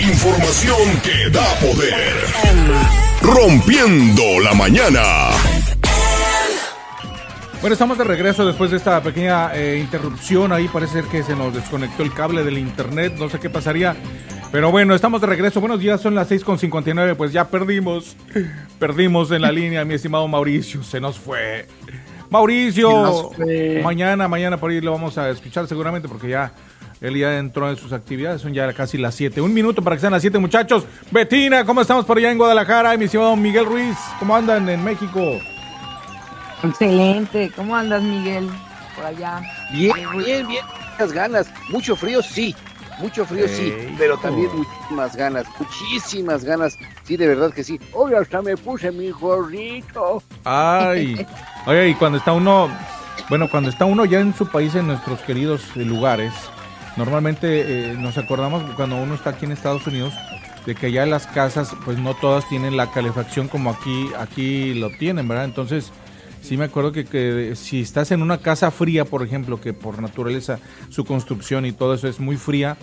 Información que da poder. Rompiendo la mañana. Bueno, estamos de regreso después de esta pequeña eh, interrupción. Ahí parece ser que se nos desconectó el cable del internet. No sé qué pasaría. Pero bueno, estamos de regreso. Buenos días, son las 6.59. Pues ya perdimos. Perdimos en la línea, mi estimado Mauricio. Se nos fue. Mauricio, mañana, mañana por ahí lo vamos a escuchar seguramente porque ya él ya entró en sus actividades, son ya casi las 7. Un minuto para que sean las 7, muchachos. Betina, ¿cómo estamos por allá en Guadalajara? mi estimado Miguel Ruiz, ¿cómo andan en México? Excelente, ¿cómo andas, Miguel? Por allá. Bien, bien, bien. Muchas ganas. Mucho frío, sí. Mucho frío, sí. Pero también muchísimas ganas. Muchísimas ganas. Sí, de verdad que sí. Hoy hasta me puse mi gorrito. Ay. Oye, y cuando está uno. Bueno, cuando está uno ya en su país, en nuestros queridos lugares, normalmente eh, nos acordamos cuando uno está aquí en Estados Unidos de que ya las casas, pues no todas tienen la calefacción como aquí, aquí lo tienen, ¿verdad? Entonces, Sí, me acuerdo que, que, si estás en una casa fría, por ejemplo, que por naturaleza su construcción y todo eso es muy fría,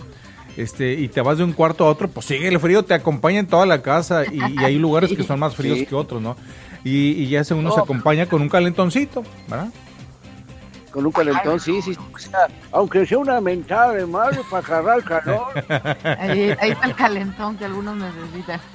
este, y te vas de un cuarto a otro, pues sigue el frío, te acompaña en toda la casa y, hay lugares que son más fríos que otros, ¿no? Y, y ya uno se acompaña con un calentoncito, ¿verdad? Con un calentón, sí, sí. aunque sea una mentada de madre para agarrar calor. Ahí, está el calentón que algunos necesitan.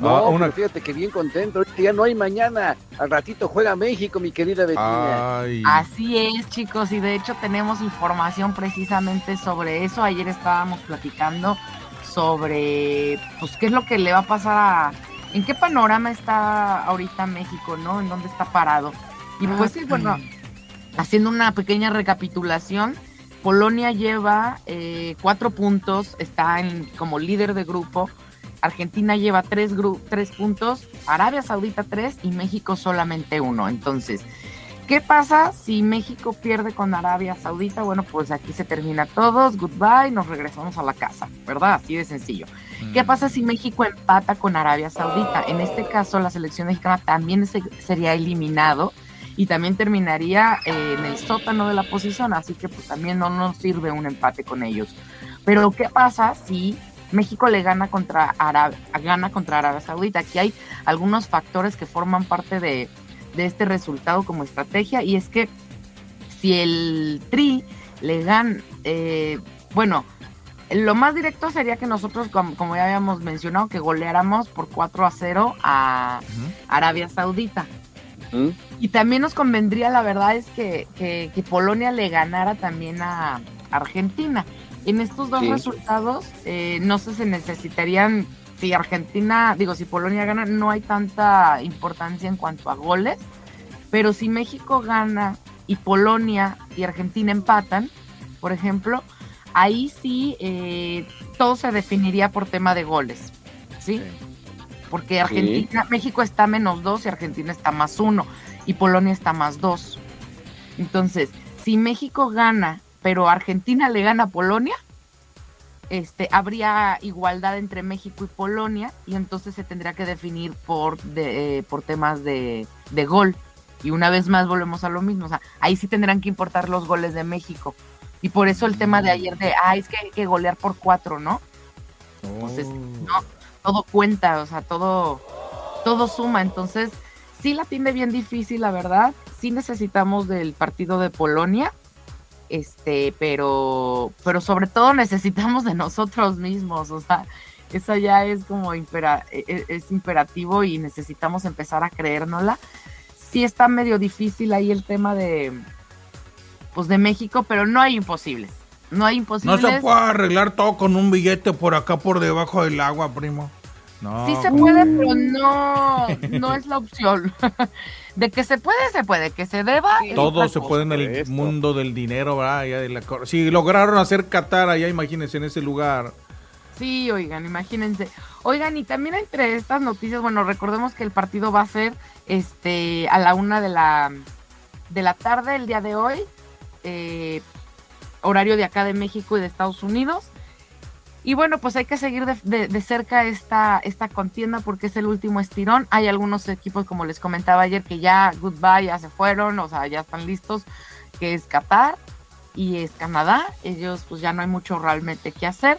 No, fíjate que bien contento. Ya no hay mañana. Al ratito juega México, mi querida Betina. Así es, chicos. Y de hecho tenemos información precisamente sobre eso. Ayer estábamos platicando sobre, pues, qué es lo que le va a pasar a... ¿En qué panorama está ahorita México, no? ¿En dónde está parado? Y pues sí, bueno, haciendo una pequeña recapitulación, Polonia lleva eh, cuatro puntos, está en, como líder de grupo. Argentina lleva tres, tres puntos, Arabia Saudita tres y México solamente uno. Entonces, ¿qué pasa si México pierde con Arabia Saudita? Bueno, pues aquí se termina todos, goodbye, nos regresamos a la casa, ¿verdad? Así de sencillo. ¿Qué mm. pasa si México empata con Arabia Saudita? En este caso, la selección mexicana también sería eliminado y también terminaría eh, en el sótano de la posición, así que pues también no nos sirve un empate con ellos. Pero ¿qué pasa si México le gana contra Arabia, gana contra Arabia Saudita? Aquí hay algunos factores que forman parte de, este resultado como estrategia y es que si el Tri le gana, eh, bueno, lo más directo sería que nosotros, como, ya habíamos mencionado, que goleáramos por 4 a 0 a Arabia Saudita. Y también nos convendría, la verdad es que, Polonia le ganara también a Argentina. En estos dos resultados, eh, no sé, se necesitarían, si Argentina, digo, si Polonia gana, no hay tanta importancia en cuanto a goles, pero si México gana y Polonia y Argentina empatan, por ejemplo, ahí sí eh, todo se definiría por tema de goles, ¿sí? Porque Argentina, México está menos dos y Argentina está más uno y Polonia está más dos. Entonces, si México gana, pero Argentina le gana a Polonia, este, habría igualdad entre México y Polonia y entonces se tendría que definir por, de, eh, por temas de, de, gol. Y una vez más volvemos a lo mismo, o sea, ahí sí tendrán que importar los goles de México. Y por eso el tema de ayer de, ah, es que hay que golear por cuatro, ¿no? Entonces, oh. no, todo cuenta, o sea, todo, todo suma. Entonces, sí la tiene bien difícil, la verdad. Sí necesitamos del partido de Polonia, este, pero, pero sobre todo necesitamos de nosotros mismos, o sea, eso ya es como impera, e, e, es, imperativo y necesitamos empezar a creérnosla. Sí está medio difícil ahí el tema de, pues de México, pero no hay imposibles. No hay imposibles. No se puede arreglar todo con un billete por acá por debajo del agua, primo. No. Sí se puede, pero no, no es la opción. De que se puede, se puede. Que se deba. todo se puede en el mundo del dinero, ¿verdad? si lograron hacer Qatar allá, imagínense en ese lugar. Sí, oigan, imagínense. Oigan, y también entre estas noticias, bueno, recordemos que el partido va a ser este a la una de la, de la tarde el día de hoy. Eh, horario de acá de México y de Estados Unidos. Y bueno, pues hay que seguir de, cerca esta, esta contienda porque es el último estirón. Hay algunos equipos, como les comentaba ayer, que ya goodbye, ya se fueron, o sea, ya están listos, que es Qatar y es Canadá. Ellos pues ya no hay mucho realmente que hacer.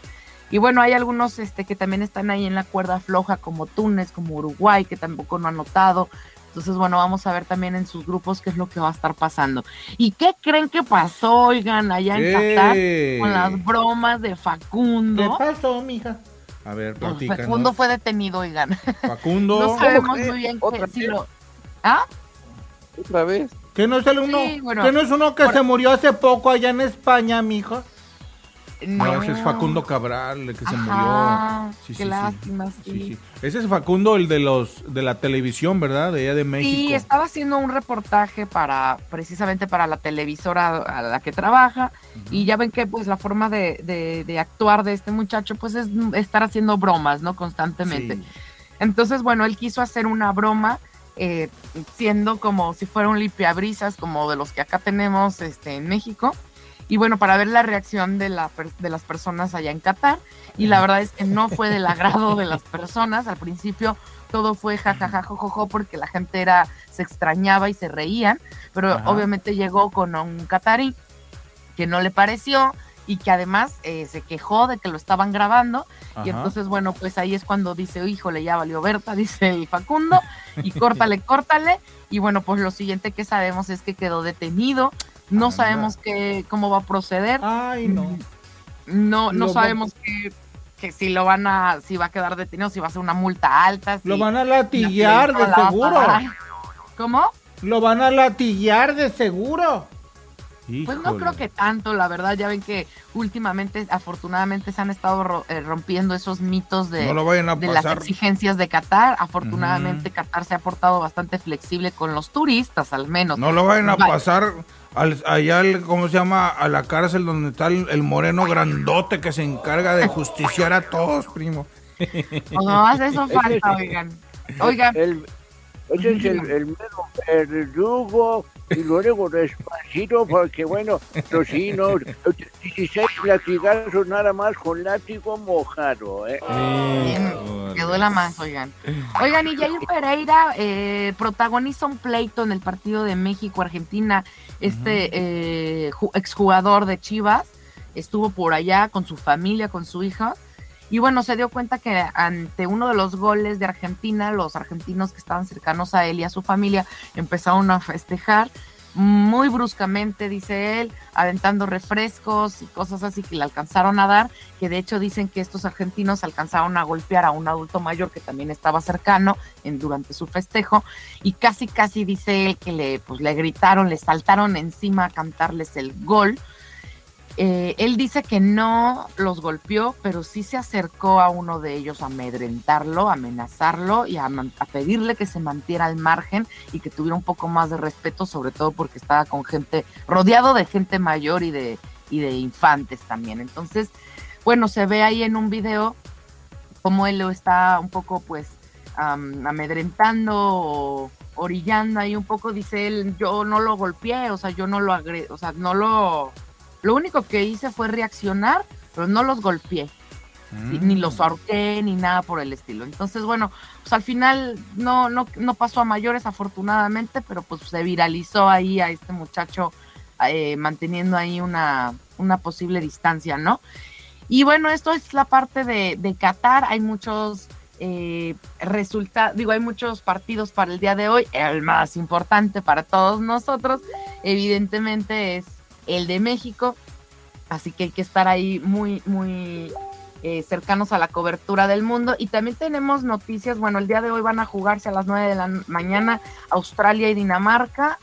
Y bueno, hay algunos este, que también están ahí en la cuerda floja, como Túnez, como Uruguay, que tampoco no han notado. Entonces, bueno, vamos a ver también en sus grupos qué es lo que va a estar pasando. ¿Y qué creen que pasó, oigan, allá en Qatar con las bromas de Facundo? ¿Qué pasó, mija? A ver, Pues. Facundo fue detenido, oigan. Facundo. No sabemos ¿Cómo muy bien ¿Otra que si lo... ¿Ah? Otra vez. ¿Qué no es el uno? Sí, bueno. ¿Qué no es uno que Por- se murió hace poco allá en España, mijo? No, No, ese es Facundo Cabral, el que se Ajá, murió. Sí, qué sí, lástima, sí. Ese es Facundo, el de los de la televisión, ¿verdad? De allá de México. Sí, estaba haciendo un reportaje para, precisamente para la televisora a la que trabaja, y ya ven que pues la forma de, de- de actuar de este muchacho pues es estar haciendo bromas, ¿no? Constantemente. Sí. Entonces, bueno, él quiso hacer una broma, eh, siendo como si fuera un limpiabrisas, como de los que acá tenemos este, en México. Y bueno, para ver la reacción de, la, de las personas allá en Qatar. Y la verdad es que no fue del agrado de las personas. Al principio todo fue jajaja, jojojo, porque la gente era, se extrañaba y se reían. Pero Ajá. obviamente llegó con un catarí que no le pareció y que además eh, se quejó de que lo estaban grabando. Y entonces, bueno, pues ahí es cuando dice, híjole, ya valió Berta, dice el Facundo, y córtale, córtale. Y bueno, pues lo siguiente que sabemos es que quedó detenido. No Anda. sabemos qué, cómo va a proceder. Ay, no. No, no Lo va- sabemos que, que si lo van a, si va a quedar detenido, si va a ser una multa alta. Si Lo van a la latillar de televisora la a seguro. ¿Cómo? Lo van a latillar de seguro. Pues no creo que tanto, la verdad, ya ven que últimamente, afortunadamente, se han estado ro- eh, rompiendo esos mitos de, No lo vayan a de las pasar. exigencias de Qatar. Afortunadamente, Qatar se ha portado bastante flexible con los turistas, al menos. No lo vayan a Vale. pasar al- allá, al- ¿cómo se llama? A la cárcel donde está el, el moreno grandote que se encarga de justiciar a todos, primo. Pues nomás eso falta, oigan. Oigan, El, ese es el, el verdugo y luego despacito porque bueno, los chinos, 16 latigazos nada más con látigo mojado, ¿eh? que duela más, oigan. Oigan, y Jair Pereira eh, protagoniza un pleito en el partido de México-Argentina. Este eh, ju- exjugador de Chivas estuvo por allá con su familia, con su hija. Y bueno, se dio cuenta que ante uno de los goles de Argentina, los argentinos que estaban cercanos a él y a su familia empezaron a festejar muy bruscamente, dice él, aventando refrescos y cosas así que le alcanzaron a dar, que de hecho dicen que estos argentinos alcanzaron a golpear a un adulto mayor que también estaba cercano durante su festejo y casi casi dice él que le, pues, le gritaron, le saltaron encima a cantarles el gol. Eh, él dice que no los golpeó, pero sí se acercó a uno de ellos a amedrentarlo, a amenazarlo y a, pedirle que se mantuviera al margen y que tuviera un poco más de respeto, sobre todo porque estaba con gente, rodeado de gente mayor y de, y de infantes también. Entonces, bueno, se ve ahí en un video como él lo está un poco pues am, amedrentando orillando ahí un poco, dice él, yo no lo golpeé, o sea, yo no lo agre o sea, no lo, lo único que hice fue reaccionar, pero no los golpeé, sí, Mm. ni los ahorqué, ni nada por el estilo. Entonces, bueno, pues al final no, no, no pasó a mayores afortunadamente, pero pues se viralizó ahí a este muchacho eh, manteniendo ahí una, una posible distancia, ¿no? Y bueno, esto es la parte de, de Qatar. Hay muchos eh, resultados, digo, hay muchos partidos para el día de hoy. El más importante para todos nosotros, evidentemente, es el de México. Así que hay que estar ahí muy, muy eh, cercanos a la cobertura del mundo. Y también tenemos noticias. Bueno, el día de hoy van a jugarse a las 9 de la mañana Australia y Dinamarca.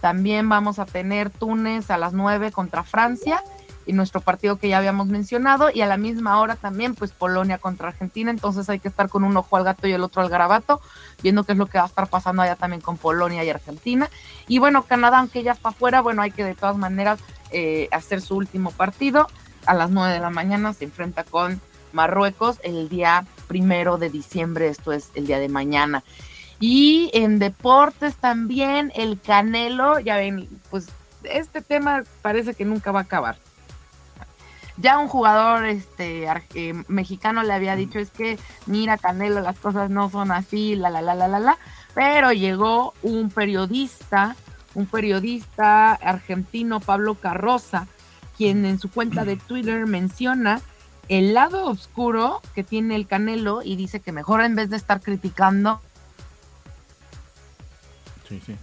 También vamos a tener Túnez a las 9 contra Francia y nuestro partido que ya habíamos mencionado y a la misma hora también pues Polonia contra Argentina, entonces hay que estar con un ojo al gato y el otro al garabato, viendo qué es lo que va a estar pasando allá también con Polonia y Argentina. Y bueno, Canadá, aunque ya está afuera, bueno, hay que de todas maneras eh, hacer su último partido. A las 9 de la mañana se enfrenta con Marruecos el día primero de diciembre, esto es el día de mañana. Y en deportes también, el Canelo, ya ven, pues este tema parece que nunca va a acabar. Ya un jugador este eh, mexicano le había dicho es que mira Canelo las cosas no son así la la la la la la pero llegó un periodista un periodista argentino Pablo Carroza quien en su cuenta de Twitter menciona el lado oscuro que tiene el Canelo y dice que mejor en vez de estar criticando, Sí, sí.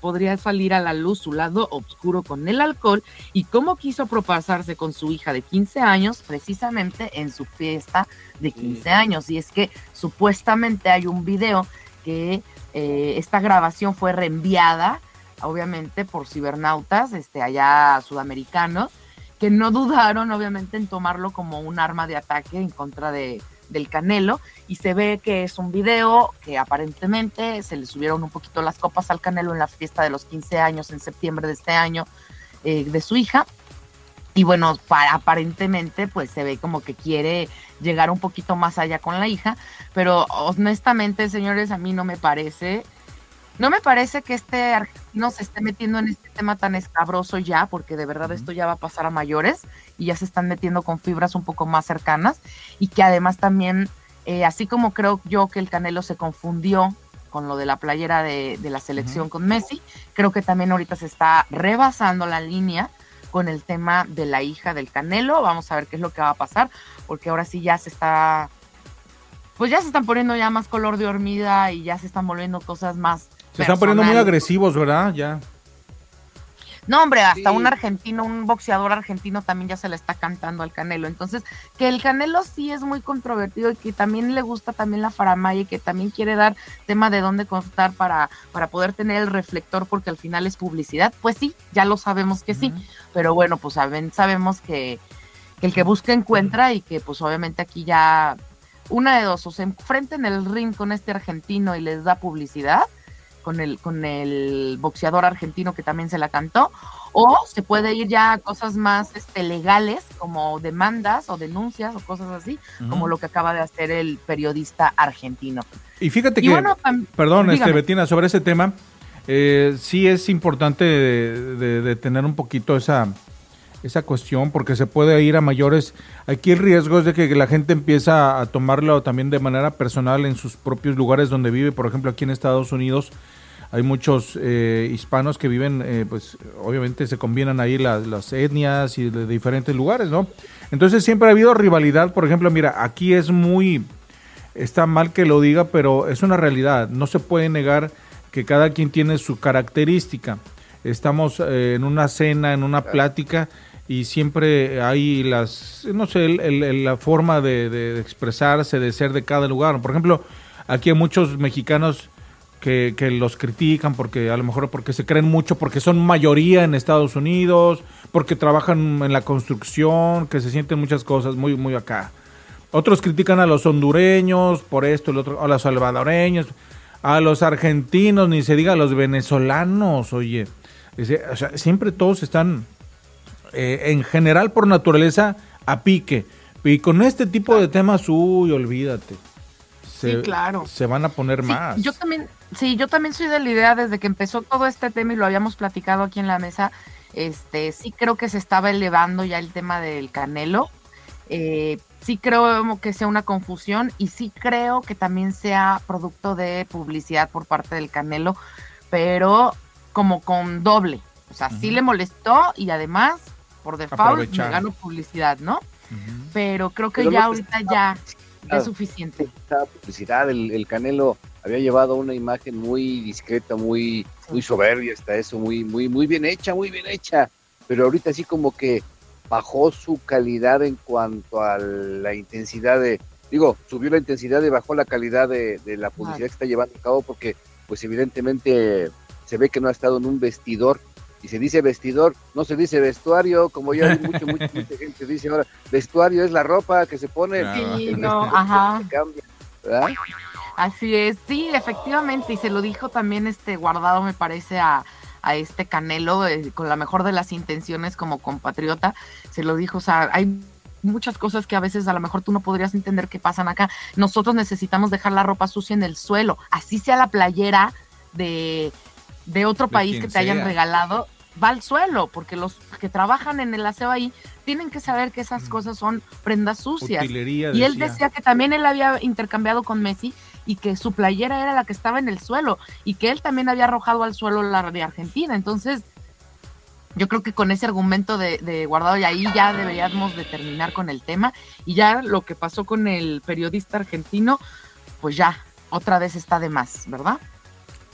podría salir a la luz su lado oscuro con el alcohol y cómo quiso propasarse con su hija de 15 años precisamente en su fiesta de 15 años. Y es que supuestamente hay un video que eh, esta grabación fue reenviada, obviamente, por cibernautas este, allá sudamericanos, que no dudaron, obviamente, en tomarlo como un arma de ataque en contra de, del Canelo. Y se ve que es un video que aparentemente se le subieron un poquito las copas al Canelo en la fiesta de los 15 años en septiembre de este año eh, de su hija. Y bueno, para, aparentemente pues se ve como que quiere llegar un poquito más allá con la hija, pero honestamente, señores, a mí no me parece, no me parece que este argentino se esté metiendo en este tema tan escabroso ya, porque de verdad esto ya va a pasar a mayores y ya se están metiendo con fibras un poco más cercanas y que además también, eh, así como creo yo que el Canelo se confundió con lo de la playera de, de la selección con Messi, creo que también ahorita se está rebasando la línea con el tema de la hija del Canelo. Vamos a ver qué es lo que va a pasar, porque ahora sí ya se está, pues ya se están poniendo ya más color de hormiga y ya se están volviendo cosas más. Se están poniendo muy agresivos, ¿verdad? Ya. No, hombre, hasta Sí. un argentino, un boxeador argentino también ya se le está cantando al Canelo. Entonces, que el Canelo sí es muy controvertido y que también le gusta también la faramaya y que también quiere dar tema de dónde contar para, para poder tener el reflector porque al final es publicidad, pues sí, ya lo sabemos que sí. Pero bueno, pues saben, sabemos que, que el que busca encuentra y que pues obviamente aquí ya una de dos, o se enfrenten el ring con este argentino y les da publicidad con el, con el boxeador argentino que también se la cantó, o se puede ir ya a cosas más este, legales como demandas o denuncias o cosas así, como lo que acaba de hacer el periodista argentino. Y fíjate Y que, bueno, perdón, este. Betina, sobre ese tema, eh, sí es importante de, de- de tener un poquito esa, esa cuestión, porque se puede ir a mayores. Aquí el riesgo es de que la gente empieza a tomarlo también de manera personal en sus propios lugares donde vive. Por ejemplo, aquí en Estados Unidos hay muchos eh, hispanos que viven, eh, pues obviamente se combinan ahí las, etnias y de diferentes lugares, ¿no? Entonces siempre ha habido rivalidad. Por ejemplo, mira, aquí es muy está mal que lo diga, pero es una realidad. No se puede negar que cada quien tiene su característica. Estamos eh, en una cena, en una plática y siempre hay las, no sé, el- el- la forma de, expresarse, de ser de cada lugar. Por ejemplo, aquí hay muchos mexicanos que, que los critican porque a lo mejor porque se creen mucho, porque son mayoría en Estados Unidos, porque trabajan en la construcción, que se sienten muchas cosas muy, muy acá. Otros critican a los hondureños por esto, el otro, a los salvadoreños, a los argentinos, ni se diga a los venezolanos, oye. O sea, siempre todos están, eh, en general por naturaleza, a pique. Y con este tipo de temas, uy, olvídate. Se, Sí, claro. Se van a poner Sí, más. Yo también, sí, yo también soy de la idea desde que empezó todo este tema y lo habíamos platicado aquí en la mesa. Este, sí creo que se estaba elevando ya el tema del Canelo. Eh, sí creo que sea una confusión y sí creo que también sea producto de publicidad por parte del Canelo, pero como con doble. O sea, sí le molestó y además, por default, me gano publicidad, ¿no? Pero creo que Pero ya ahorita ya es suficiente. esta publicidad, el, el Canelo había llevado una imagen muy discreta, muy, muy soberbia hasta eso, muy, muy, muy bien hecha, muy bien hecha, pero ahorita así como que bajó su calidad en cuanto a la intensidad de, digo, subió la intensidad y bajó la calidad de, de la publicidad Claro. que está llevando a cabo porque pues evidentemente se ve que no ha estado en un vestidor y se dice vestidor, no se dice vestuario, como ya hay mucho, mucha, mucha gente dice ahora, vestuario es la ropa que se pone. Sí, el no, ajá. se cambia, ¿verdad? Así es, sí, efectivamente, y se lo dijo también este guardado, me parece, a, a este Canelo, eh, con la mejor de las intenciones como compatriota, se lo dijo, o sea, hay muchas cosas que a veces a lo mejor tú no podrías entender que pasan acá. Nosotros necesitamos dejar la ropa sucia en el suelo, así sea la playera de, de otro De país que te hayan regalado, va al suelo, porque los que trabajan en el aseo ahí tienen que saber que esas cosas son prendas sucias. Utilería, Y él decía. decía que también él había intercambiado con Messi y que su playera era la que estaba en el suelo y que él también había arrojado al suelo la de Argentina. Entonces, Yo creo que con ese argumento de, de, guardado y ahí ya deberíamos de terminar con el tema. Y ya lo que pasó con el periodista argentino, pues ya, otra vez está de más, ¿verdad?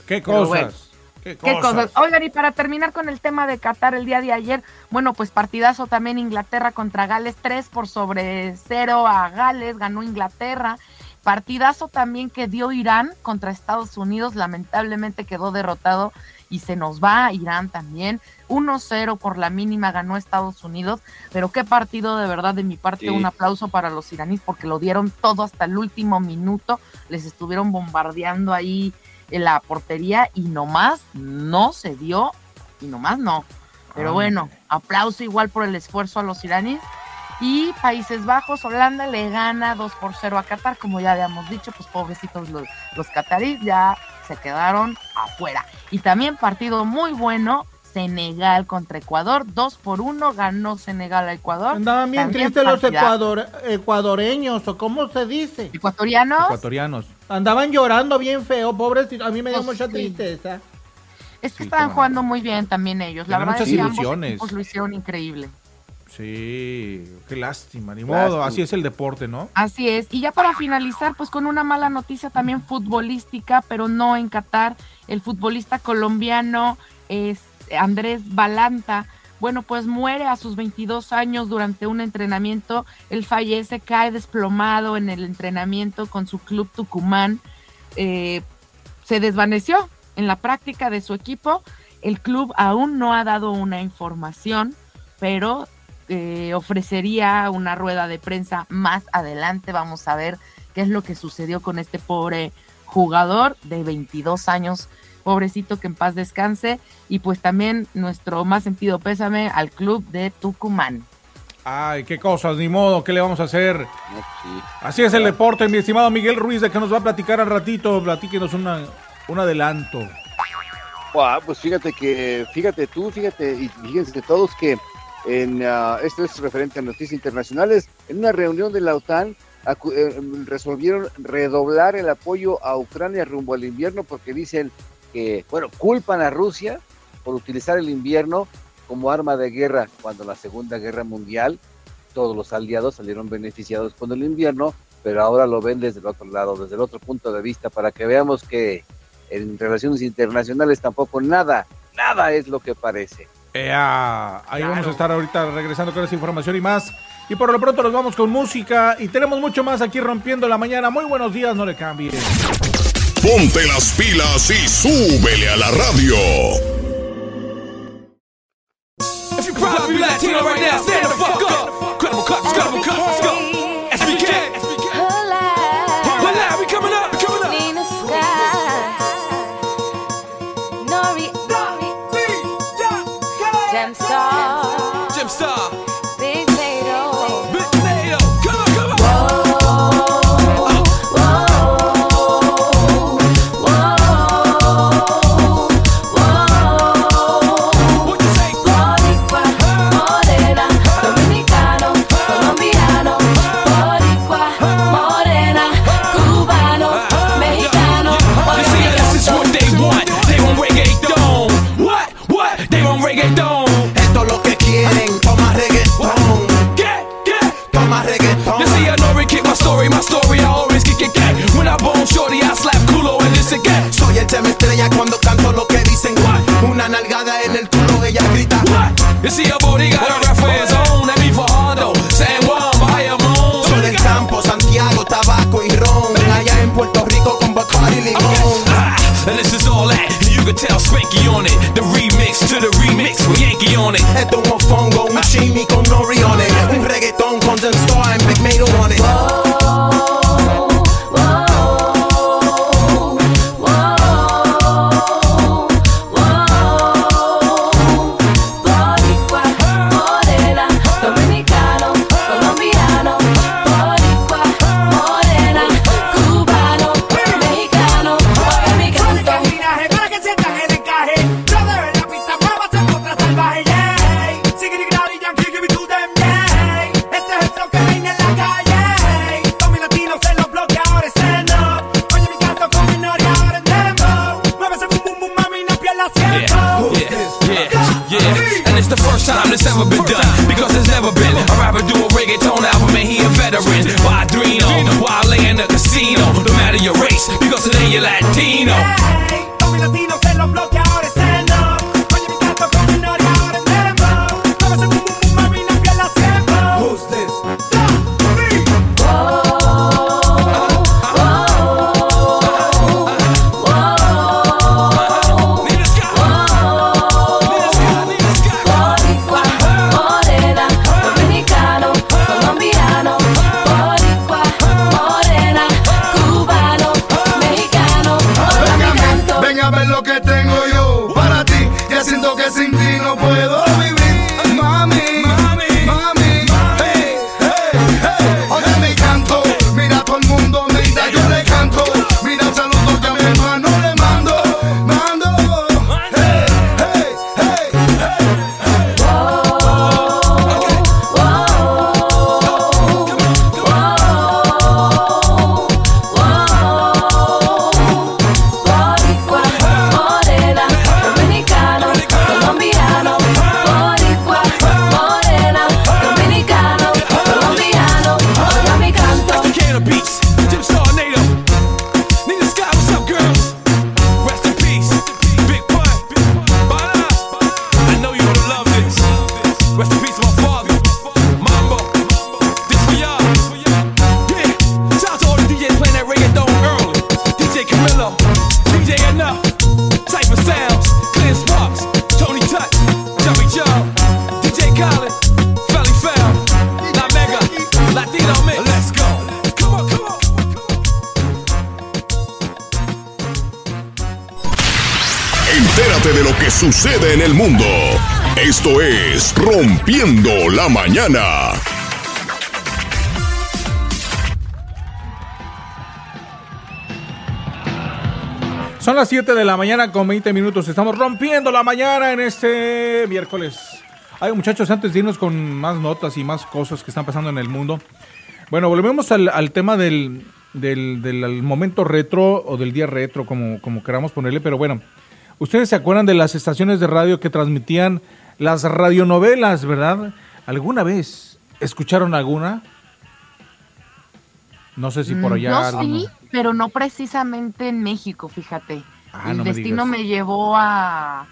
¿Qué cosas? ¿Qué cosas? Oigan, y para terminar con el tema de Qatar el día de ayer, bueno, pues partidazo también Inglaterra contra Gales, 3 por sobre 0 a Gales, ganó Inglaterra. Partidazo también que dio Irán contra Estados Unidos, lamentablemente quedó derrotado y se nos va Irán también. 1-0 por la mínima ganó Estados Unidos, pero qué partido de verdad de mi parte, un aplauso para los iraníes porque lo dieron todo hasta el último minuto, les estuvieron bombardeando ahí en la portería y nomás no se dio y nomás no. Pero ah. bueno, aplauso igual por el esfuerzo a los iraníes. Y Países Bajos, Holanda le gana 2 por 0 a Qatar, como ya habíamos dicho, pues pobrecitos los, los ya se quedaron afuera. Y también partido muy bueno, Senegal contra Ecuador, 2 por 1 ganó Senegal a Ecuador. Andaban bien tristes los ecuador, ecuadoreños, o cómo se dice. Ecuatorianos. Ecuatorianos. Andaban llorando bien feo, pobres, a mí me dio pues mucha tristeza. Es que estaban jugando muy bien también ellos. La verdad muchas es que ilusiones. ambos lo hicieron increíble. Sí, qué lástima, ni modo, así es el deporte, ¿no? Así es. Y ya para finalizar, pues con una mala noticia también futbolística, pero no en Qatar, el futbolista colombiano es Andrés Balanta, bueno, pues muere a sus 22 años durante un entrenamiento. Él fallece, cae desplomado en el entrenamiento con su club Tucumán. Eh, se desvaneció en la práctica de su equipo. El club aún no ha dado una información, pero eh, ofrecería una rueda de prensa más adelante. Vamos a ver qué es lo que sucedió con este pobre jugador de 22 años pobrecito que en paz descanse, y pues también nuestro más sentido pésame al club de Tucumán. Ay, qué cosas, ni modo, ¿qué le vamos a hacer? Así es el deporte, mi estimado Miguel Ruiz, de que nos va a platicar al ratito, platíquenos una, un adelanto. pues fíjate que, fíjate tú, fíjate, y fíjense todos que en, ah, esto es referente a noticias internacionales, en una reunión de la OTAN eh, resolvieron redoblar el apoyo a Ucrania rumbo al invierno porque dicen que, bueno, culpan a Rusia por utilizar el invierno como arma de guerra cuando la Segunda Guerra Mundial todos los aliados salieron beneficiados con el invierno, pero ahora lo ven desde el otro lado, desde el otro punto de vista, para que veamos que en relaciones internacionales tampoco nada, nada es lo que parece. ahí vamos a estar ahorita regresando con esa información y más. Y por lo pronto nos vamos con música y tenemos mucho más aquí rompiendo la mañana. Muy buenos días, no le cambien. Ponte las pilas y súbele a la radio. I've never been sucede en el mundo. Esto es Rompiendo la Mañana. Son las 7 de la mañana con 20 minutos. Estamos rompiendo la mañana en este miércoles. Ay, muchachos, antes de irnos con más notas y más cosas que están pasando en el mundo. Bueno, volvemos al, tema del, del, del momento retro o del día retro, como, como queramos ponerle. Pero bueno, ustedes se acuerdan de las estaciones de radio que transmitían las radionovelas, ¿verdad? ¿Alguna vez escucharon alguna? No sé si por Mm, allá. Sí, pero no precisamente en México, fíjate. Ah, El no destino me llevó a,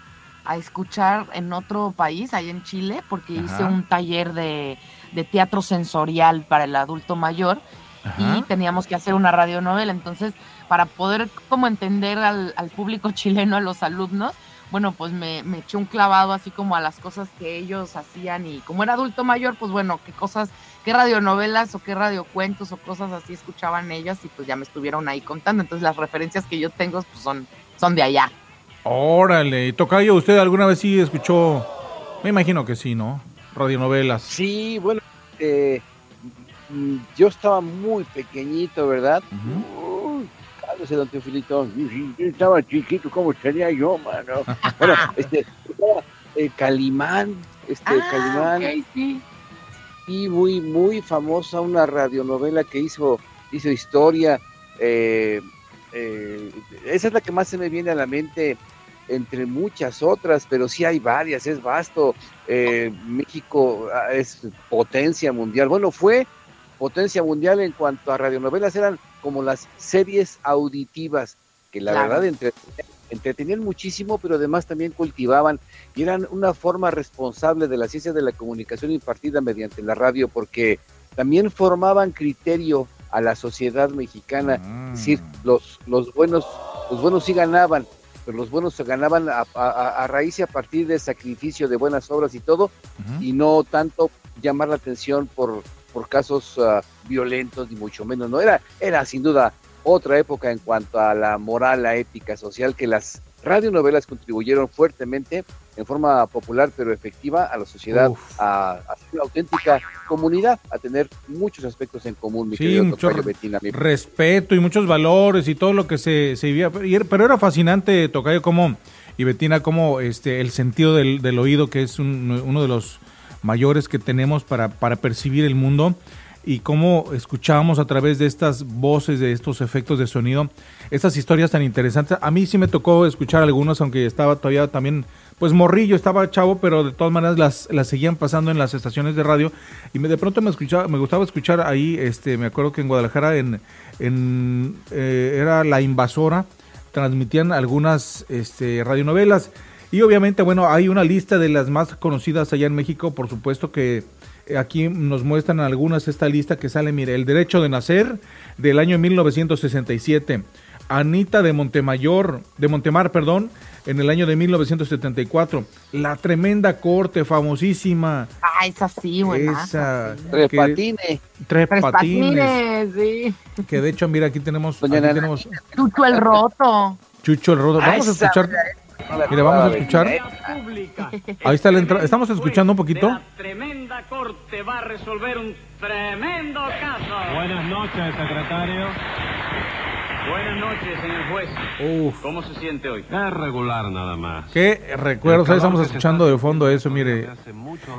a escuchar en otro país, allá en Chile, porque Ajá. hice un taller de, de teatro sensorial para el adulto mayor Ajá. y teníamos que hacer una radionovela. Entonces, para poder como entender al, al público chileno, a los alumnos, bueno, pues me, me eché un clavado así como a las cosas que ellos hacían y como era adulto mayor, pues bueno, qué cosas, qué radionovelas o qué radiocuentos o cosas así escuchaban ellos y pues ya me estuvieron ahí contando. Entonces las referencias que yo tengo pues son, son de allá. Órale, Tocayo, ¿usted alguna vez sí escuchó? Me imagino que sí, ¿no? Radionovelas. Sí, bueno, eh, mm, yo estaba muy pequeñito, ¿verdad? Cálmese, don Teofilito. Yo estaba chiquito, ¿cómo estaría yo, mano? Bueno, este, estaba, eh, Calimán, este, Calimán, ok, sí. y muy, muy famosa una radionovela que hizo, hizo historia. eh, eh, esa es la que más se me viene a la mente entre muchas otras, pero sí hay varias, es vasto. Eh, México ah, es potencia mundial. Bueno, fue potencia mundial en cuanto a radionovelas, eran como las series auditivas, que la Claro. verdad entretenían, entretenían muchísimo, pero además también cultivaban y eran una forma responsable de la ciencia de la comunicación impartida mediante la radio, porque también formaban criterio a la sociedad mexicana. Mm. Es decir, los, los buenos, los buenos sí ganaban, pero los buenos se ganaban a, a- a raíz y a partir del sacrificio de buenas obras y todo, y no tanto llamar la atención por, por casos ah, violentos, ni mucho menos. No era, era sin duda otra época en cuanto a la moral, la ética social, que las radionovelas contribuyeron fuertemente en forma popular pero efectiva a la sociedad, a, a ser una auténtica comunidad, a tener muchos aspectos en común, mi Sí, querido mucho Tocayo Betina, mi- respeto y muchos valores y todo lo que se, se vivía. Pero era- pero era fascinante, Tocayo, como, y Betina, como este, el sentido del, del oído, que es un- uno de los mayores que tenemos para, para percibir el mundo, y cómo escuchábamos a través de estas voces, de estos efectos de sonido, estas historias tan interesantes. A mí sí me tocó escuchar algunos, aunque estaba todavía también pues morrillo, estaba chavo, pero de todas maneras las, las seguían pasando en las estaciones de radio y me, de pronto me escuchaba, me gustaba escuchar ahí, este, me acuerdo que en Guadalajara en, en eh, era la invasora, transmitían algunas este, radionovelas y obviamente, bueno, hay una lista de las más conocidas allá en México, por supuesto que eh, aquí nos muestran algunas esta lista que sale, mire, El Derecho de Nacer del año 1967, Anita de Montemayor, de Montemar, perdón, en el año de 1974, La Tremenda Corte, famosísima, Ah, esa sí, buena. esa Tres que- patines. Tres Tres patines, patines, sí. que de hecho, mira, aquí tenemos, Doña aquí tenemos Chucho el roto. Chucho el Rodo. Vamos a escuchar, mira, vamos a escuchar, ahí está la entrada, estamos escuchando un poquito. Tremenda corte va a resolver un tremendo caso. Buenas noches, secretario. Buenas noches, señor juez. Uf. ¿Cómo se siente hoy? Es regular nada más. Qué recuerdos, ahí estamos escuchando de fondo eso, mire.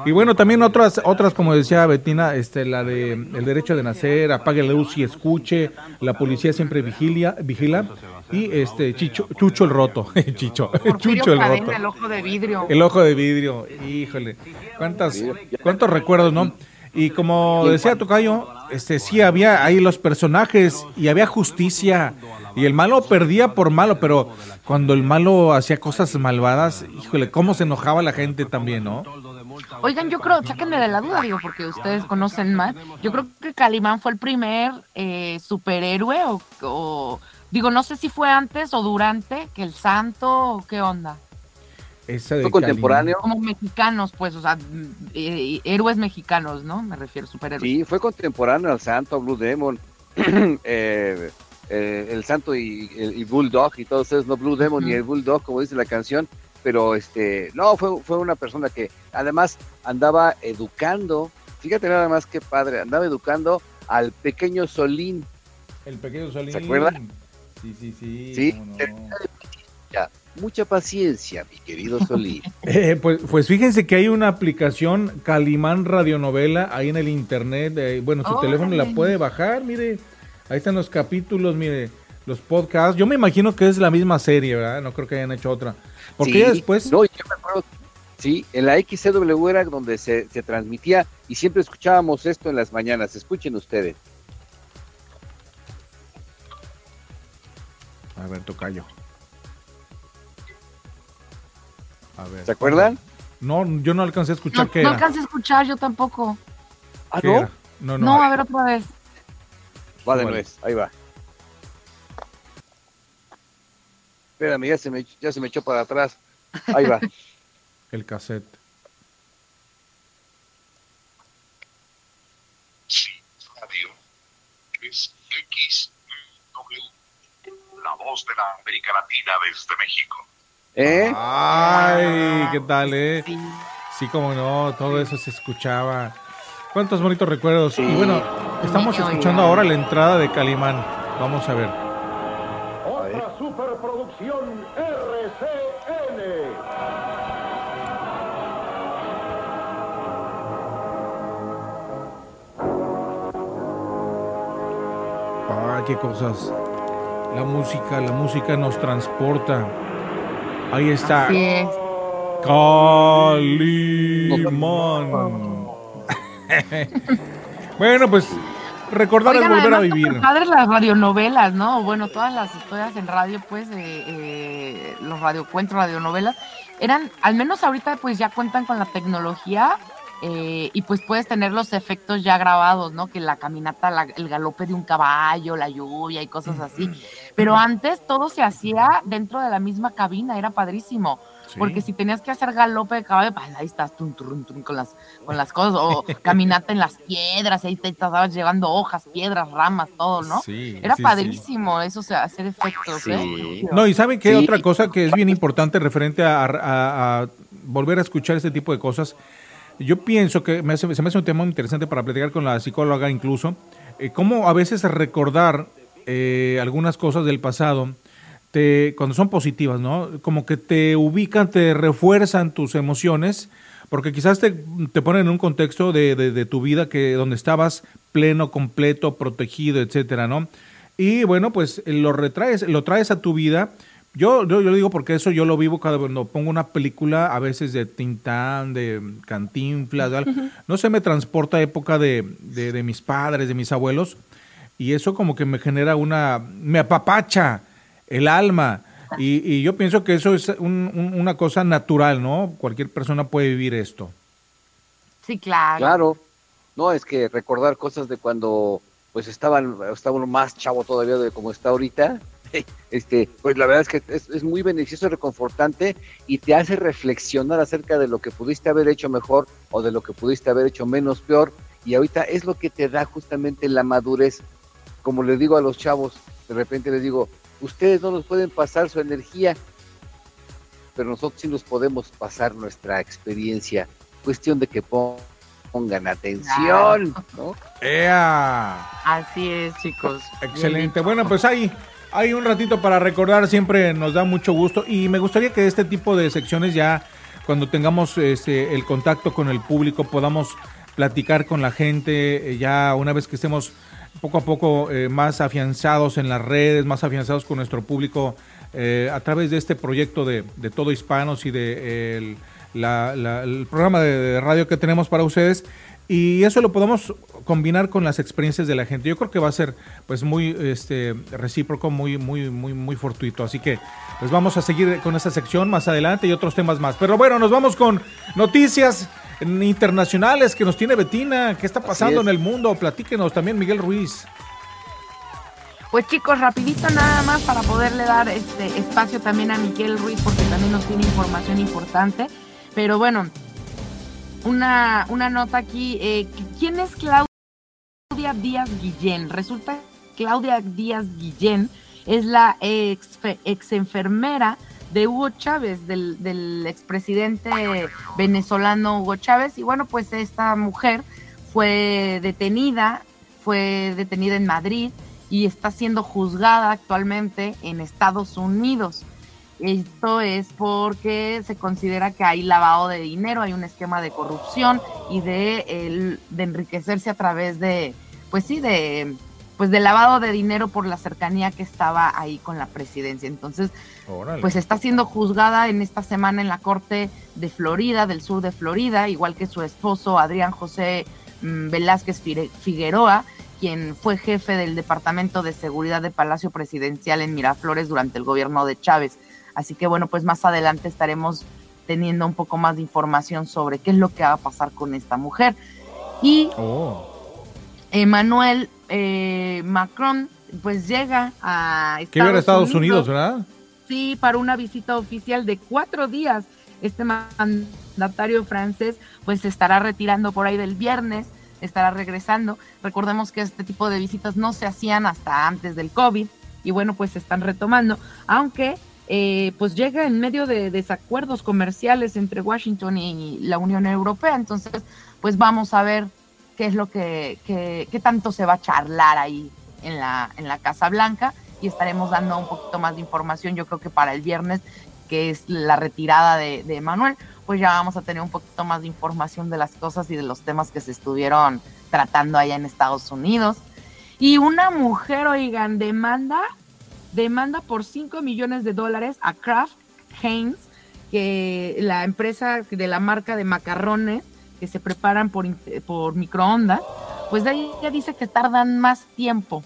Y bueno, también otras, otras como decía Betina, este, la de el derecho de nacer, apague la luz y escuche, la policía siempre vigilia, vigila, y este Chicho, Chucho el roto, Chicho, Chucho el roto. el ojo de vidrio. El ojo de vidrio, híjole, cuántas, cuántos recuerdos, ¿no? Y como decía Tocayo, este sí había ahí los personajes y había justicia y el malo perdía por malo, pero cuando el malo hacía cosas malvadas, híjole, cómo se enojaba la gente también, ¿no? Oigan, yo creo, sáquenme de la duda, digo, porque ustedes conocen más. Yo creo que Calimán fue el primer eh, superhéroe o, o- digo, no sé si fue antes o durante que el Santo o qué onda. Esa de Fue contemporáneo. Como mexicanos, pues, o sea, eh, héroes mexicanos, ¿no? Me refiero, superhéroes. Sí, fue contemporáneo al Santo, a Blue Demon, eh, eh, el Santo y el y Bulldog y todos esos, no Blue Demon ni el Bulldog, como dice la canción, pero este, no, fue, fue una persona que además andaba educando, fíjate nada más qué padre, andaba educando al pequeño Solín, El pequeño Solín. ¿Se acuerdan? Sí, sí, sí. Sí. no. Mucha paciencia, mi querido Solín. Eh, pues, pues fíjense que hay una aplicación Calimán Radionovela ahí en el internet. eh, bueno, su Órale. teléfono la puede bajar, mire. Ahí están los capítulos, mire, los podcasts. Yo me imagino que es la misma serie, ¿verdad? No creo que hayan hecho otra. Porque Sí, ya después. No, yo me acuerdo, sí, en la XCW era donde se, se transmitía y siempre escuchábamos esto en las mañanas. Escuchen ustedes. A ver, tocayo. A ver. ¿Se acuerdan? No, yo no alcancé a escuchar No, qué no era. alcancé a escuchar, yo tampoco. Ah, ¿Qué ¿no? No, no. No, a ver otra vez. Va de Vale. nuez, ahí va. Espérame, ya se me, ya se me echó para atrás. Ahí va. El cassette. Radio. Es XW, la voz de la América Latina desde México. ¿Eh? Ay, ¿qué tal, eh? Sí, como no, todo eso se escuchaba. Cuántos bonitos recuerdos. Y bueno, estamos escuchando ahora la entrada de Calimán. Vamos a ver. Otra superproducción RCN. Ay, qué cosas. La música, la música nos transporta. Ahí está. Así es. Calimán. bueno, pues recordar es volver a vivir. padres las radionovelas, ¿no? Bueno, todas las historias en radio, pues, eh, eh, los radiocuentos, radionovelas, eran, al menos ahorita, pues ya cuentan con la tecnología eh, y pues puedes tener los efectos ya grabados, ¿no? Que la caminata, la- el galope de un caballo, la lluvia y cosas así. Pero antes todo se hacía dentro de la misma cabina, era padrísimo. Sí. Porque si tenías que hacer galope de caballo, pues ahí estás tum, tum, tum, con, las, con las cosas, o caminata en las piedras, ahí te estabas llevando hojas, piedras, ramas, todo, ¿no? Sí, Era sí, padrísimo eso, o sea, hacer efectos, ¿eh? No, y ¿saben qué? Otra cosa que es bien importante referente a, a- a volver a escuchar este tipo de cosas. Yo pienso que me hace- se me hace un tema interesante para platicar con la psicóloga incluso. eh, cómo a veces recordar eh, algunas cosas del pasado, te, cuando son positivas, ¿no? Como que te ubican, te refuerzan tus emociones, porque quizás te, te ponen en un contexto de, de- de tu vida que donde estabas pleno, completo, protegido, etcétera, ¿no? Y bueno, pues lo retraes, lo traes a tu vida, Yo, yo, yo lo digo porque eso yo lo vivo cada cuando pongo una película, a veces de Tintán, de Cantinflas, de algo. no sé, me transporta a época de, de, de mis padres, de mis abuelos, y eso como que me genera una, me apapacha el alma. Y, y yo pienso que eso es un- un- una cosa natural, ¿no? Cualquier persona puede vivir esto. Sí, claro. Claro. No, es que recordar cosas de cuando pues estaban, estaba uno más chavo todavía de como está ahorita, este, pues la verdad es que es, es muy beneficioso, reconfortante y te hace reflexionar acerca de lo que pudiste haber hecho mejor o de lo que pudiste haber hecho menos peor. Y ahorita es lo que te da justamente la madurez. Como les digo a los chavos, de repente les digo, ustedes no nos pueden pasar su energía, pero nosotros sí nos podemos pasar nuestra experiencia. Cuestión de que pon- pongan atención, ¿no? ¡Ea! Así es, chicos. Excelente. Bueno, pues ahí hay un ratito para recordar, siempre nos da mucho gusto. Y me gustaría que este tipo de secciones ya cuando tengamos este, el contacto con el público podamos platicar con la gente, eh, ya una vez que estemos poco a poco eh, más afianzados en las redes, más afianzados con nuestro público eh, a través de este proyecto de, Todo Hispanos y de el programa de, de radio que tenemos para ustedes. Y eso lo podemos combinar con las experiencias de la gente. Yo creo que va a ser pues muy este recíproco, muy muy muy muy fortuito, así que pues vamos a seguir con esta sección más adelante y otros temas más. Pero bueno, nos vamos con noticias internacionales que nos tiene Betina, qué está pasando es. en el mundo, platíquenos también Miguel Ruiz. Pues chicos, rapidito nada más para poderle dar este espacio también a Miguel Ruiz porque también nos tiene información importante. Pero bueno, una, una nota aquí. eh, ¿Quién es Claudia Díaz Guillén? Resulta que Claudia Díaz Guillén es la ex, ex enfermera de Hugo Chávez, del, del expresidente venezolano Hugo Chávez. Y bueno, pues esta mujer fue detenida, fue detenida en Madrid y está siendo juzgada actualmente en Estados Unidos. Esto es porque se considera que hay lavado de dinero, hay un esquema de corrupción y de, de enriquecerse a través de, pues sí, de, pues de lavado de dinero por la cercanía que estaba ahí con la presidencia. Entonces, Órale. pues está siendo juzgada en esta semana en la corte de Florida, del sur de Florida, igual que su esposo Adrián José mm, Velázquez Figueroa, quien fue jefe del Departamento de Seguridad de Palacio Presidencial en Miraflores durante el gobierno de Chávez. Así que bueno, pues más adelante estaremos teniendo un poco más de información sobre qué es lo que va a pasar con esta mujer. Y Emmanuel eh, Macron pues llega a Estados, Que ver a Estados Unidos, ¿verdad? Sí, para una visita oficial de cuatro días. Este mandatario francés pues se estará retirando por ahí del viernes, estará regresando. Recordemos que este tipo de visitas no se hacían hasta antes del COVID y bueno, pues se están retomando, aunque eh, pues llega en medio de desacuerdos comerciales entre Washington y la Unión Europea. Entonces, pues vamos a ver qué es lo que, qué tanto se va a charlar ahí en la, en la Casa Blanca y estaremos dando un poquito más de información, yo creo que para el viernes, que es la retirada de, de Manuel, pues ya vamos a tener un poquito más de información de las cosas y de los temas que se estuvieron tratando allá en Estados Unidos. Y una mujer, oigan, demanda, demanda por 5 millones de dólares a Kraft Heinz, que la empresa de la marca de macarrones que se preparan por, por microondas, pues de ahí ya dice que tardan más tiempo,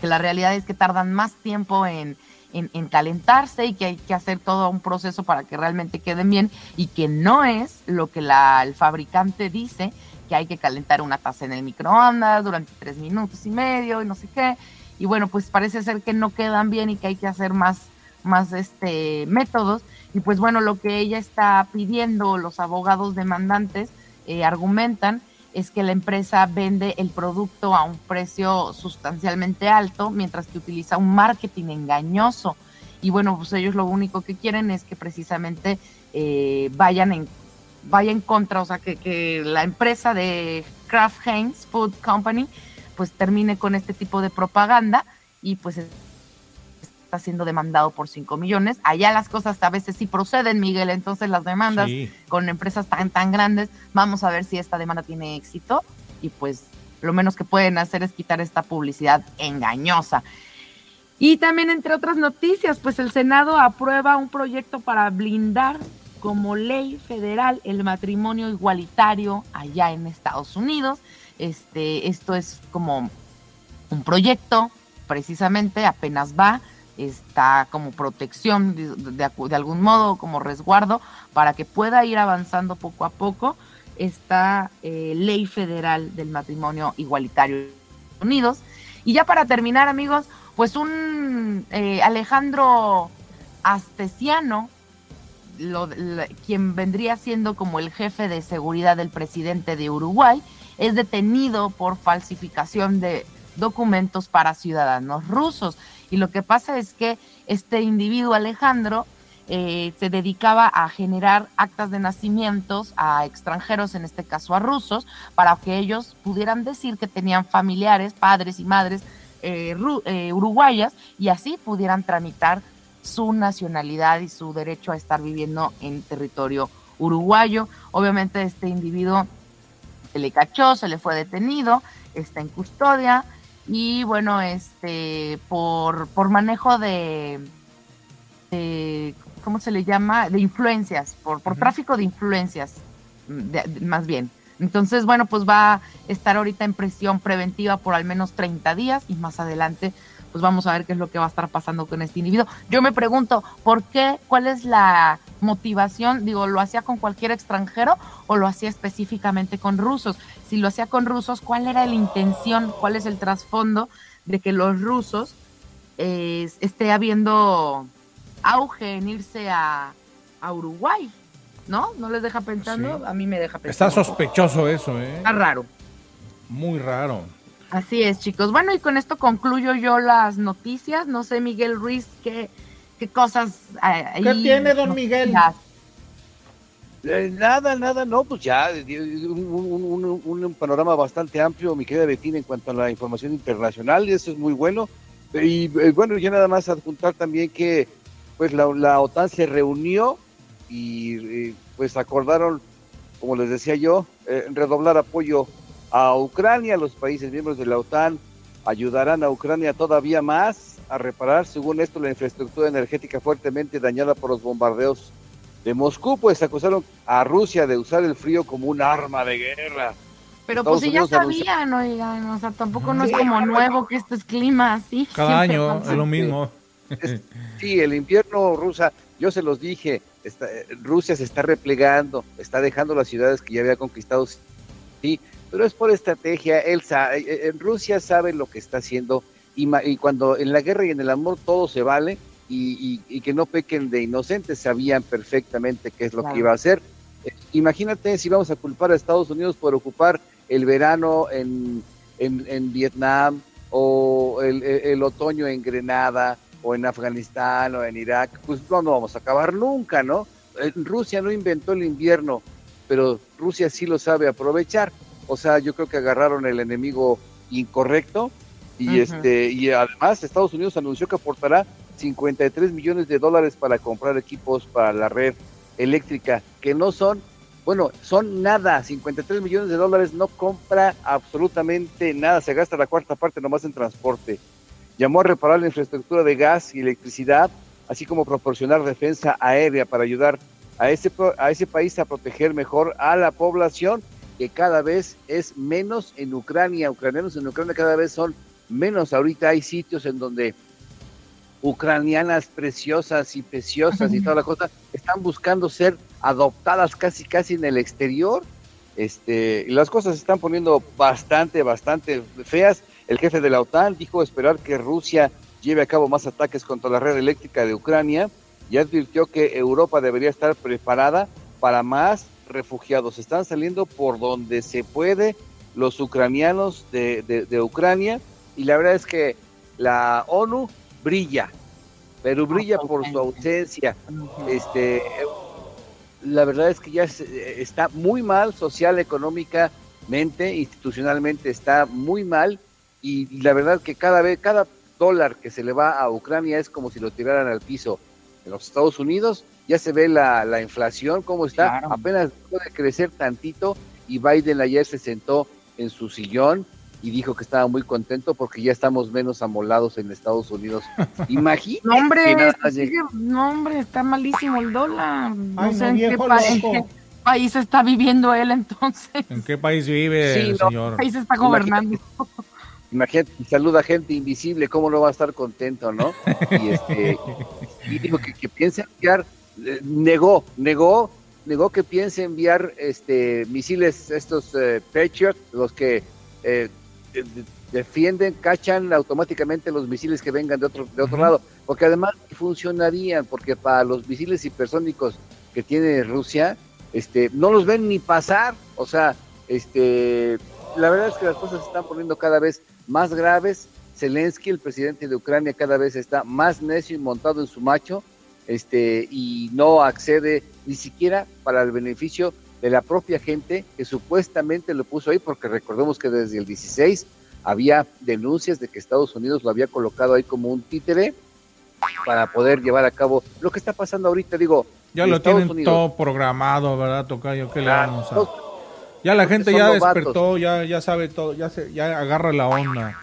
que la realidad es que tardan más tiempo en, en, en calentarse y que hay que hacer todo un proceso para que realmente queden bien y que no es lo que la, el fabricante dice, que hay que calentar una taza en el microondas durante tres minutos y medio y no sé qué. Y bueno, pues parece ser que no quedan bien y que hay que hacer más, más este, métodos. Y pues bueno, lo que ella está pidiendo, los abogados demandantes eh, argumentan, es que la empresa vende el producto a un precio sustancialmente alto, mientras que utiliza un marketing engañoso. Y bueno, pues ellos lo único que quieren es que precisamente eh, vayan en vaya en contra, o sea, que, que la empresa de Kraft Heinz Food Company pues termine con este tipo de propaganda y pues está siendo demandado por 5 millones. Allá las cosas a veces sí proceden, Miguel, entonces las demandas Sí. con empresas tan tan grandes, vamos a ver si esta demanda tiene éxito y pues lo menos que pueden hacer es quitar esta publicidad engañosa. Y también, entre otras noticias, pues el Senado aprueba un proyecto para blindar como ley federal el matrimonio igualitario allá en Estados Unidos. Este, esto es como un proyecto, precisamente apenas va, está como protección de, de algún modo, como resguardo, para que pueda ir avanzando poco a poco esta eh, ley federal del matrimonio igualitario Unidos. Y ya para terminar, amigos, pues un eh, Alejandro Astesiano, quien vendría siendo como el jefe de seguridad del presidente de Uruguay, es detenido por falsificación de documentos para ciudadanos rusos. Y lo que pasa es que este individuo Alejandro eh, se dedicaba a generar actas de nacimientos a extranjeros, en este caso a rusos, para que ellos pudieran decir que tenían familiares, padres y madres eh, eh, uruguayas y así pudieran tramitar su nacionalidad y su derecho a estar viviendo en territorio uruguayo. Obviamente este individuo se le cachó, se le fue detenido, está en custodia y bueno, este por, por manejo de, de- ¿cómo se le llama? De influencias, por, por tráfico de influencias, de- de- más bien. Entonces, bueno, pues va a estar ahorita en prisión preventiva por al menos 30 días y más adelante pues vamos a ver qué es lo que va a estar pasando con este individuo. Yo me pregunto, ¿por qué? ¿Cuál es la motivación? Digo, ¿lo hacía con cualquier extranjero o lo hacía específicamente con rusos? Si lo hacía con rusos, ¿cuál era la intención? ¿Cuál es el trasfondo de que los rusos eh, esté habiendo auge en irse a, a Uruguay? ¿No? ¿No les deja pensando? A mí me deja Está pensando. sospechoso eso, ¿eh? Está raro. Muy raro. Así es, chicos. Bueno, y con esto concluyo yo las noticias. No sé, Miguel Ruiz, qué, qué cosas. eh, ¿Qué ahí tiene, don Miguel? Eh, nada, nada, no, pues ya, eh, un, un- un- un panorama bastante amplio, mi querida Betina, en cuanto a la información internacional, y eso es muy bueno. Y eh, bueno, ya nada más adjuntar también que pues la, la OTAN se reunió y eh, pues acordaron, como les decía yo, eh, redoblar apoyo a Ucrania, los países miembros de la OTAN ayudarán a Ucrania todavía más a reparar, según esto, la infraestructura energética fuertemente dañada por los bombardeos de Moscú, pues acusaron a Rusia de usar el frío como un arma de guerra. Pero Estados pues si ya sabían, oigan, o sea, tampoco no es como claro, nuevo que esto es clima así. Cada siempre año pasa. es lo mismo. Sí, el invierno rusa, yo se los dije, está- Rusia se está replegando, está dejando las ciudades que ya había conquistado, sí, pero es por estrategia, él sa- eh, eh, en Rusia sabe lo que está haciendo y, y cuando en la guerra y en el amor todo se vale y, y- y que no pequen de inocentes, sabían perfectamente qué es lo Claro. que iba a hacer. Eh, imagínate si vamos a culpar a Estados Unidos por ocupar el verano en, en, en Vietnam o el, el- el otoño en Grenada o en Afganistán o en Irak, pues no, no vamos a acabar nunca, ¿no? Rusia no inventó el invierno, pero Rusia sí lo sabe aprovechar. O sea, yo creo que agarraron el enemigo incorrecto y este y además Estados Unidos anunció que aportará 53 millones de dólares para comprar equipos para la red eléctrica, que no son, bueno, son nada, 53 millones de dólares no compra absolutamente nada, se gasta la cuarta parte nomás en transporte. Llamó a reparar la infraestructura de gas y electricidad, así como proporcionar defensa aérea para ayudar a ese, a ese país a proteger mejor a la población, que cada vez es menos en Ucrania. Ucranianos en Ucrania cada vez son menos. Ahorita hay sitios en donde ucranianas preciosas y preciosas y toda la cosa están buscando ser adoptadas casi casi en el exterior este y las cosas se están poniendo bastante bastante feas el jefe de la OTAN dijo esperar que Rusia lleve a cabo más ataques contra la red eléctrica de Ucrania y advirtió que Europa debería estar preparada para más refugiados están saliendo por donde se puede los ucranianos de, de- de Ucrania y la verdad es que la ONU brilla, pero brilla por su ausencia. Este, la verdad es que ya se- está muy mal social, económicamente, institucionalmente está muy mal y la verdad que cada vez, cada dólar que se le va a Ucrania es como si lo tiraran al piso. En los Estados Unidos ya se ve la, la inflación, cómo está, apenas puede crecer tantito y Biden ayer se sentó en su sillón y dijo que estaba muy contento porque ya estamos menos amolados en Estados Unidos. Imagínate. No, hombre, sigue- no, hombre, está malísimo el dólar. No Ay, sé no, en, qué en país está viviendo él entonces. ¿En qué país vive Sí, el no, señor? ¿Qué país está gobernando? Imagínate, saluda a gente invisible, ¿cómo no va a estar contento, no? Y este y dijo que, que piensa enviar, eh, negó, negó, negó que piense enviar este misiles, estos eh, Patriot, los que eh, de- de- defienden, cachan automáticamente los misiles que vengan de otro, de otro lado, porque además funcionarían, porque para los misiles hipersónicos que tiene Rusia, este, no los ven ni pasar, o sea, este, la verdad es que las cosas se están poniendo cada vez más graves. Zelensky, el presidente de Ucrania, cada vez está más necio y montado en su macho, este, y no accede ni siquiera para el beneficio de la propia gente que supuestamente lo puso ahí, porque recordemos que desde el 16 había denuncias de que Estados Unidos lo había colocado ahí como un títere para poder llevar a cabo lo que está pasando ahorita, digo, Ya lo Estados tienen Unidos. todo programado, ¿verdad, Tocayo? ¿Qué le vamos a...? Ya la gente ya despertó, ya, ya sabe todo, ya se, ya agarra la onda.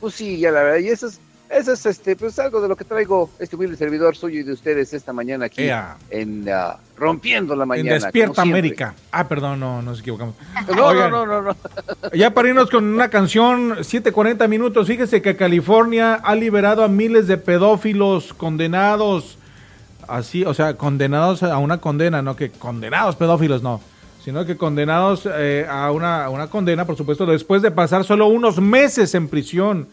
Pues sí, ya la verdad, y eso es, eso es este, pues algo de lo que traigo este humilde servidor suyo y de ustedes esta mañana aquí Ea. en ah, Rompiendo la En Mañana. Despierta como siempre. América. Ah, perdón, no, nos equivocamos. No, Oigan, no, no, no, no. Ya para irnos con una canción, 7:40 minutos. Fíjese que California ha liberado a miles de pedófilos condenados. Así, o sea, condenados a una condena, no que condenados pedófilos, no. Sino que condenados eh, a, una, a una condena, por supuesto, después de pasar solo unos meses en prisión.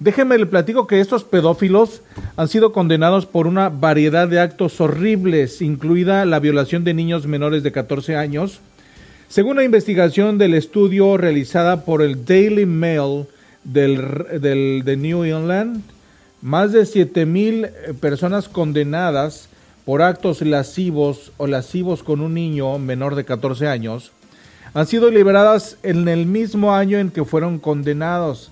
Déjenme le platico que estos pedófilos han sido condenados por una variedad de actos horribles, incluida la violación de niños menores de 14 años, según la investigación del estudio realizada por el Daily Mail del, de New England, más de 7 mil personas condenadas por actos lascivos o lascivos con un niño menor de 14 años han sido liberadas en el mismo año en que fueron condenados.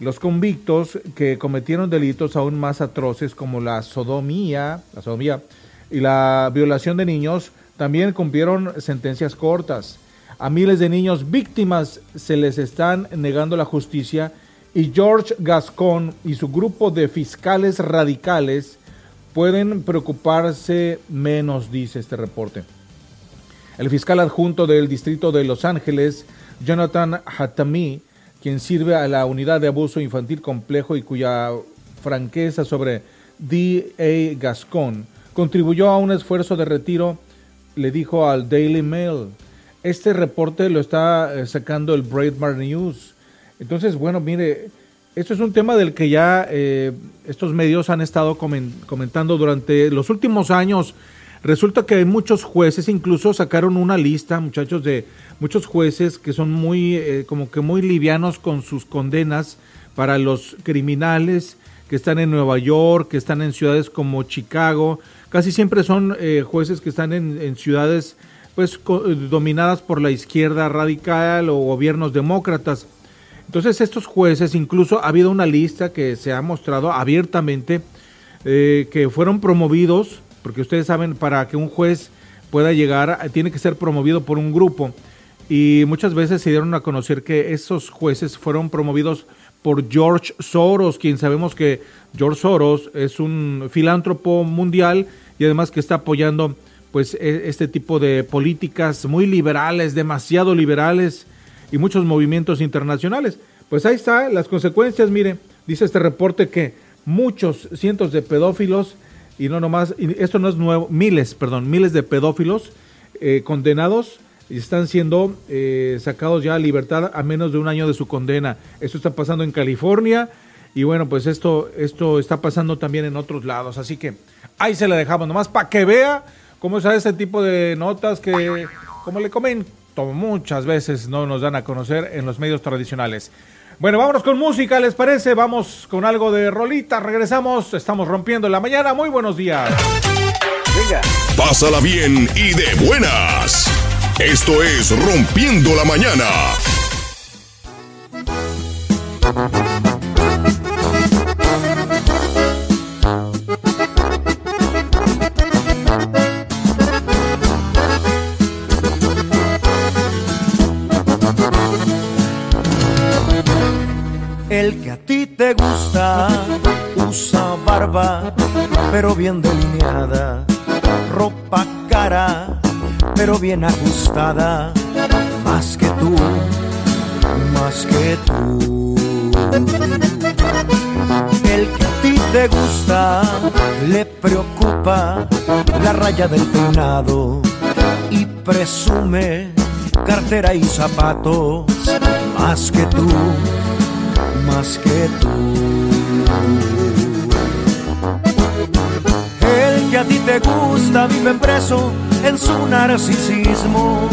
Los convictos que cometieron delitos aún más atroces como la sodomía, la sodomía y la violación de niños también cumplieron sentencias cortas. A miles de niños víctimas se les están negando la justicia y George Gascon y su grupo de fiscales radicales pueden preocuparse menos, dice este reporte. El fiscal adjunto del distrito de Los Ángeles, Jonathan Hatami, quien sirve a la unidad de abuso infantil complejo y cuya franqueza sobre D.A. Gascon contribuyó a un esfuerzo de retiro, le dijo al Daily Mail. Este reporte lo está eh, sacando el Breitbart News. Entonces, bueno, mire, esto es un tema del que ya eh, estos medios han estado comen- comentando durante los últimos años. Resulta que hay muchos jueces, incluso sacaron una lista, muchachos, de muchos jueces que son muy, eh, como que muy livianos con sus condenas para los criminales que están en Nueva York, que están en ciudades como Chicago. Casi siempre son eh, jueces que están en, ciudades pues eh, dominadas por la izquierda radical o gobiernos demócratas. Entonces estos jueces, incluso ha habido una lista que se ha mostrado abiertamente eh, que fueron promovidos, porque ustedes saben, para que un juez pueda llegar, tiene que ser promovido por un grupo. Y muchas veces se dieron a conocer que esos jueces fueron promovidos por George Soros, quien sabemos que George Soros es un filántropo mundial y además que está apoyando pues e- este tipo de políticas muy liberales, demasiado liberales y muchos movimientos internacionales. Pues ahí está las consecuencias, mire, dice este reporte que muchos cientos de pedófilos y no nomás, y esto no es nuevo, miles, perdón, miles de pedófilos eh, condenados y están siendo eh, sacados ya a libertad a menos de un año de su condena. Esto está pasando en California y bueno, pues esto, esto está pasando también en otros lados. Así que ahí se la dejamos, nomás para que vea cómo es ese tipo de notas que, como le comento, muchas veces no nos dan a conocer en los medios tradicionales. Bueno, vámonos con música, ¿les parece? Vamos con algo de rolita, regresamos, estamos rompiendo la mañana. Muy buenos días. Venga. Pásala bien y de buenas. Esto es Rompiendo la Mañana. El que a ti te gusta usa barba, pero bien delineada, ropa cara, pero bien ajustada, más que tú, más que tú. El que a ti te gusta le preocupa la raya del peinado y presume cartera y zapatos. Más que tú más que tú. El que a ti te gusta vive preso en su narcisismo.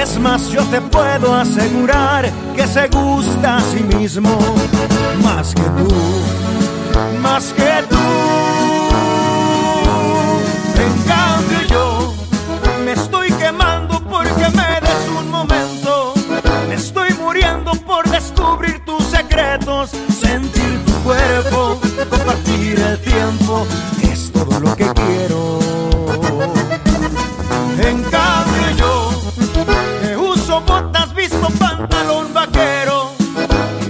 Es más, yo te puedo asegurar que se gusta a sí mismo, más que tú, más que tú. El tiempo. Es todo lo que quiero. En cambio yo uso botas, visto pantalón vaquero.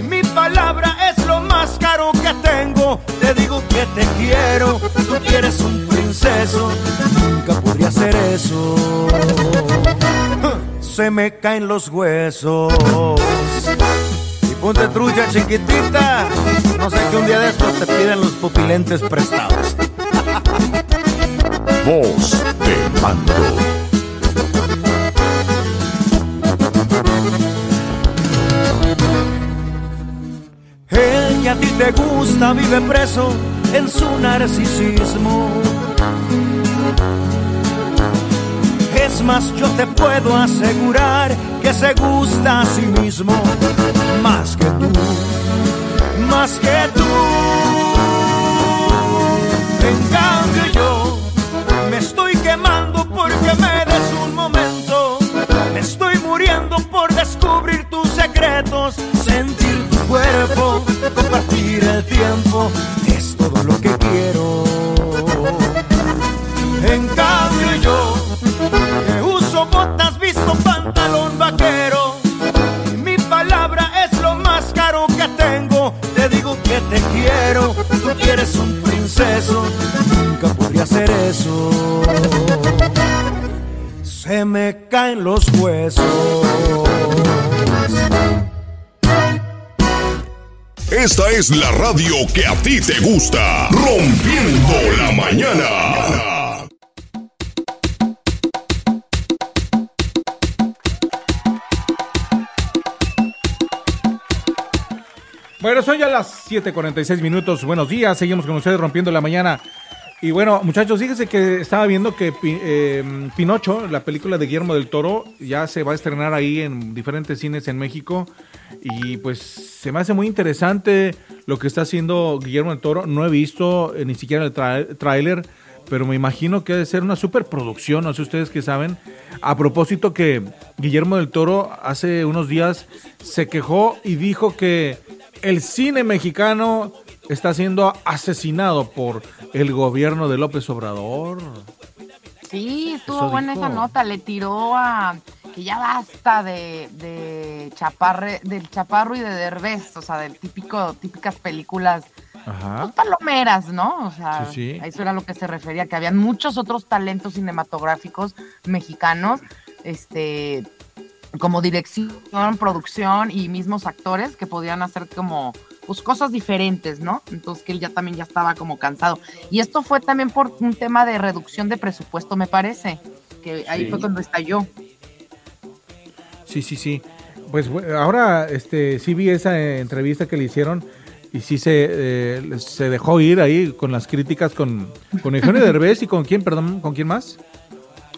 Mi palabra es lo más caro que tengo. Te digo que te quiero, tú quieres un princeso. Nunca podría hacer eso. Se me caen los huesos. Ponte trucha chiquitita. No sé que un día de estos te piden los pupilentes prestados. Voz de mando. El que a ti te gusta vive preso en su narcisismo. Es más, yo te puedo asegurar que se gusta a sí mismo más que tú, más que tú. En cambio yo me estoy quemando porque me des un momento. Me estoy muriendo por descubrir tus secretos, sentir tu cuerpo, compartir el tiempo. Es todo lo que quiero. Quiero, tú quieres un princeso. Nunca podría hacer eso. Se me caen los huesos. Esta es la radio que a ti te gusta. Rompiendo la mañana. Bueno, son ya las 7:46 minutos. Buenos días, seguimos con ustedes rompiendo la mañana. Y bueno, muchachos, fíjense que estaba viendo que eh, Pinocho, la película de Guillermo del Toro, ya se va a estrenar ahí en diferentes cines en México. Y pues se me hace muy interesante lo que está haciendo Guillermo del Toro. No he visto eh, ni siquiera el tráiler, pero me imagino que debe ser una superproducción, no sé ustedes qué saben. A propósito que Guillermo del Toro hace unos días se quejó y dijo que el cine mexicano está siendo asesinado por el gobierno de López Obrador. Sí, estuvo Eso buena dijo. esa nota, le tiró a que ya basta de, de chaparre, del chaparro y de Derbez, o sea, del típico, típicas películas Ajá. pues, palomeras, ¿no? O sea, Sí, sí. a eso era lo que se refería, que habían muchos otros talentos cinematográficos mexicanos, este, como dirección, producción y mismos actores que podían hacer como pues cosas diferentes, ¿no? Entonces que él ya también ya estaba como cansado. Y esto fue también por un tema de reducción de presupuesto, me parece, que ahí Sí. fue cuando estalló. Sí, sí, sí. Pues ahora este, sí vi esa entrevista que le hicieron y sí se, eh, se dejó ir ahí con las críticas con, con Eugenio Derbez y con quién, perdón, ¿con quién más?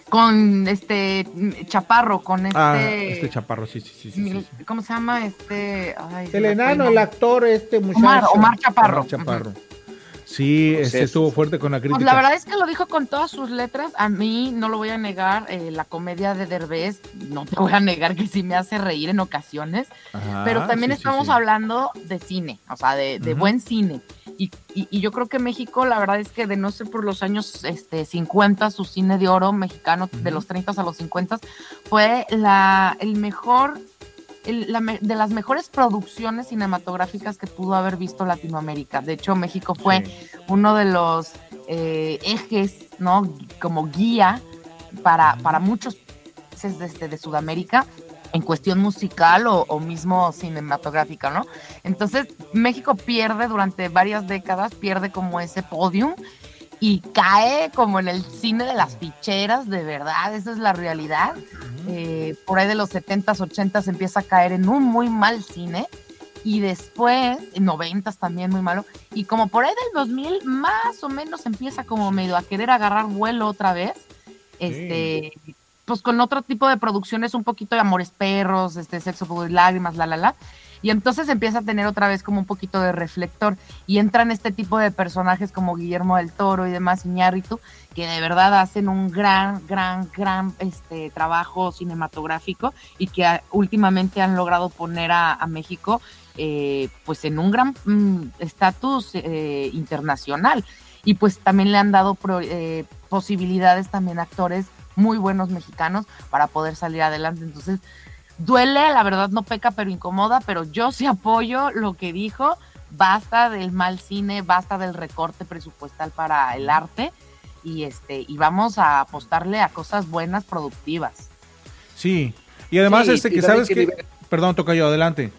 Con este Chaparro, con este... Ah, este chaparro, sí, sí, sí. sí, sí, sí. ¿Cómo se llama? Este... ay, El enano, el actor, este muchacho. Omar, Omar Chaparro. Omar Chaparro. Sí, este, estuvo fuerte con la crítica. Pues la verdad es que lo dijo con todas sus letras. A mí, no lo voy a negar, eh, la comedia de Derbez, no te voy a negar que sí me hace reír en ocasiones, Ajá, pero también sí, estamos sí. hablando de cine, o sea, de, de buen cine. Y, y- y yo creo que México, la verdad es que de no ser por los años este, 50, su cine de oro mexicano, de los 30 a los 50, fue la, el mejor el- la de las mejores producciones cinematográficas que pudo haber visto Latinoamérica. De hecho, México fue uno de los eh, ejes, ¿no? Como guía para, para muchos países de, este- de Sudamérica en cuestión musical o, o mismo cinematográfica, ¿no? Entonces, México pierde durante varias décadas, pierde como ese podium y cae como en el cine de las ficheras, de verdad, esa es la realidad. Eh, por ahí de los 70s, 80s empieza a caer en un muy mal cine y después, en 90s también muy malo, y como por ahí del 2000 más o menos empieza como medio a querer agarrar vuelo otra vez, este, pues con otro tipo de producciones, un poquito de Amores Perros, este, Sexo, y Lágrimas, la, la, la, y entonces empieza a tener otra vez como un poquito de reflector. Y entran este tipo de personajes como Guillermo del Toro y demás, Iñárritu, que de verdad hacen un gran, gran, gran este, trabajo cinematográfico y que últimamente han logrado poner a, a México eh, pues en un gran mm, estatus eh, internacional. Y pues también le han dado pro- eh, posibilidades también a actores muy buenos mexicanos para poder salir adelante. Entonces, duele, la verdad no peca, pero incomoda, pero yo sí apoyo lo que dijo, basta del mal cine, basta del recorte presupuestal para el arte y este y vamos a apostarle a cosas buenas, productivas. Sí. Y además, Sí, este y que sabes que Perdón, toca yo, adelante.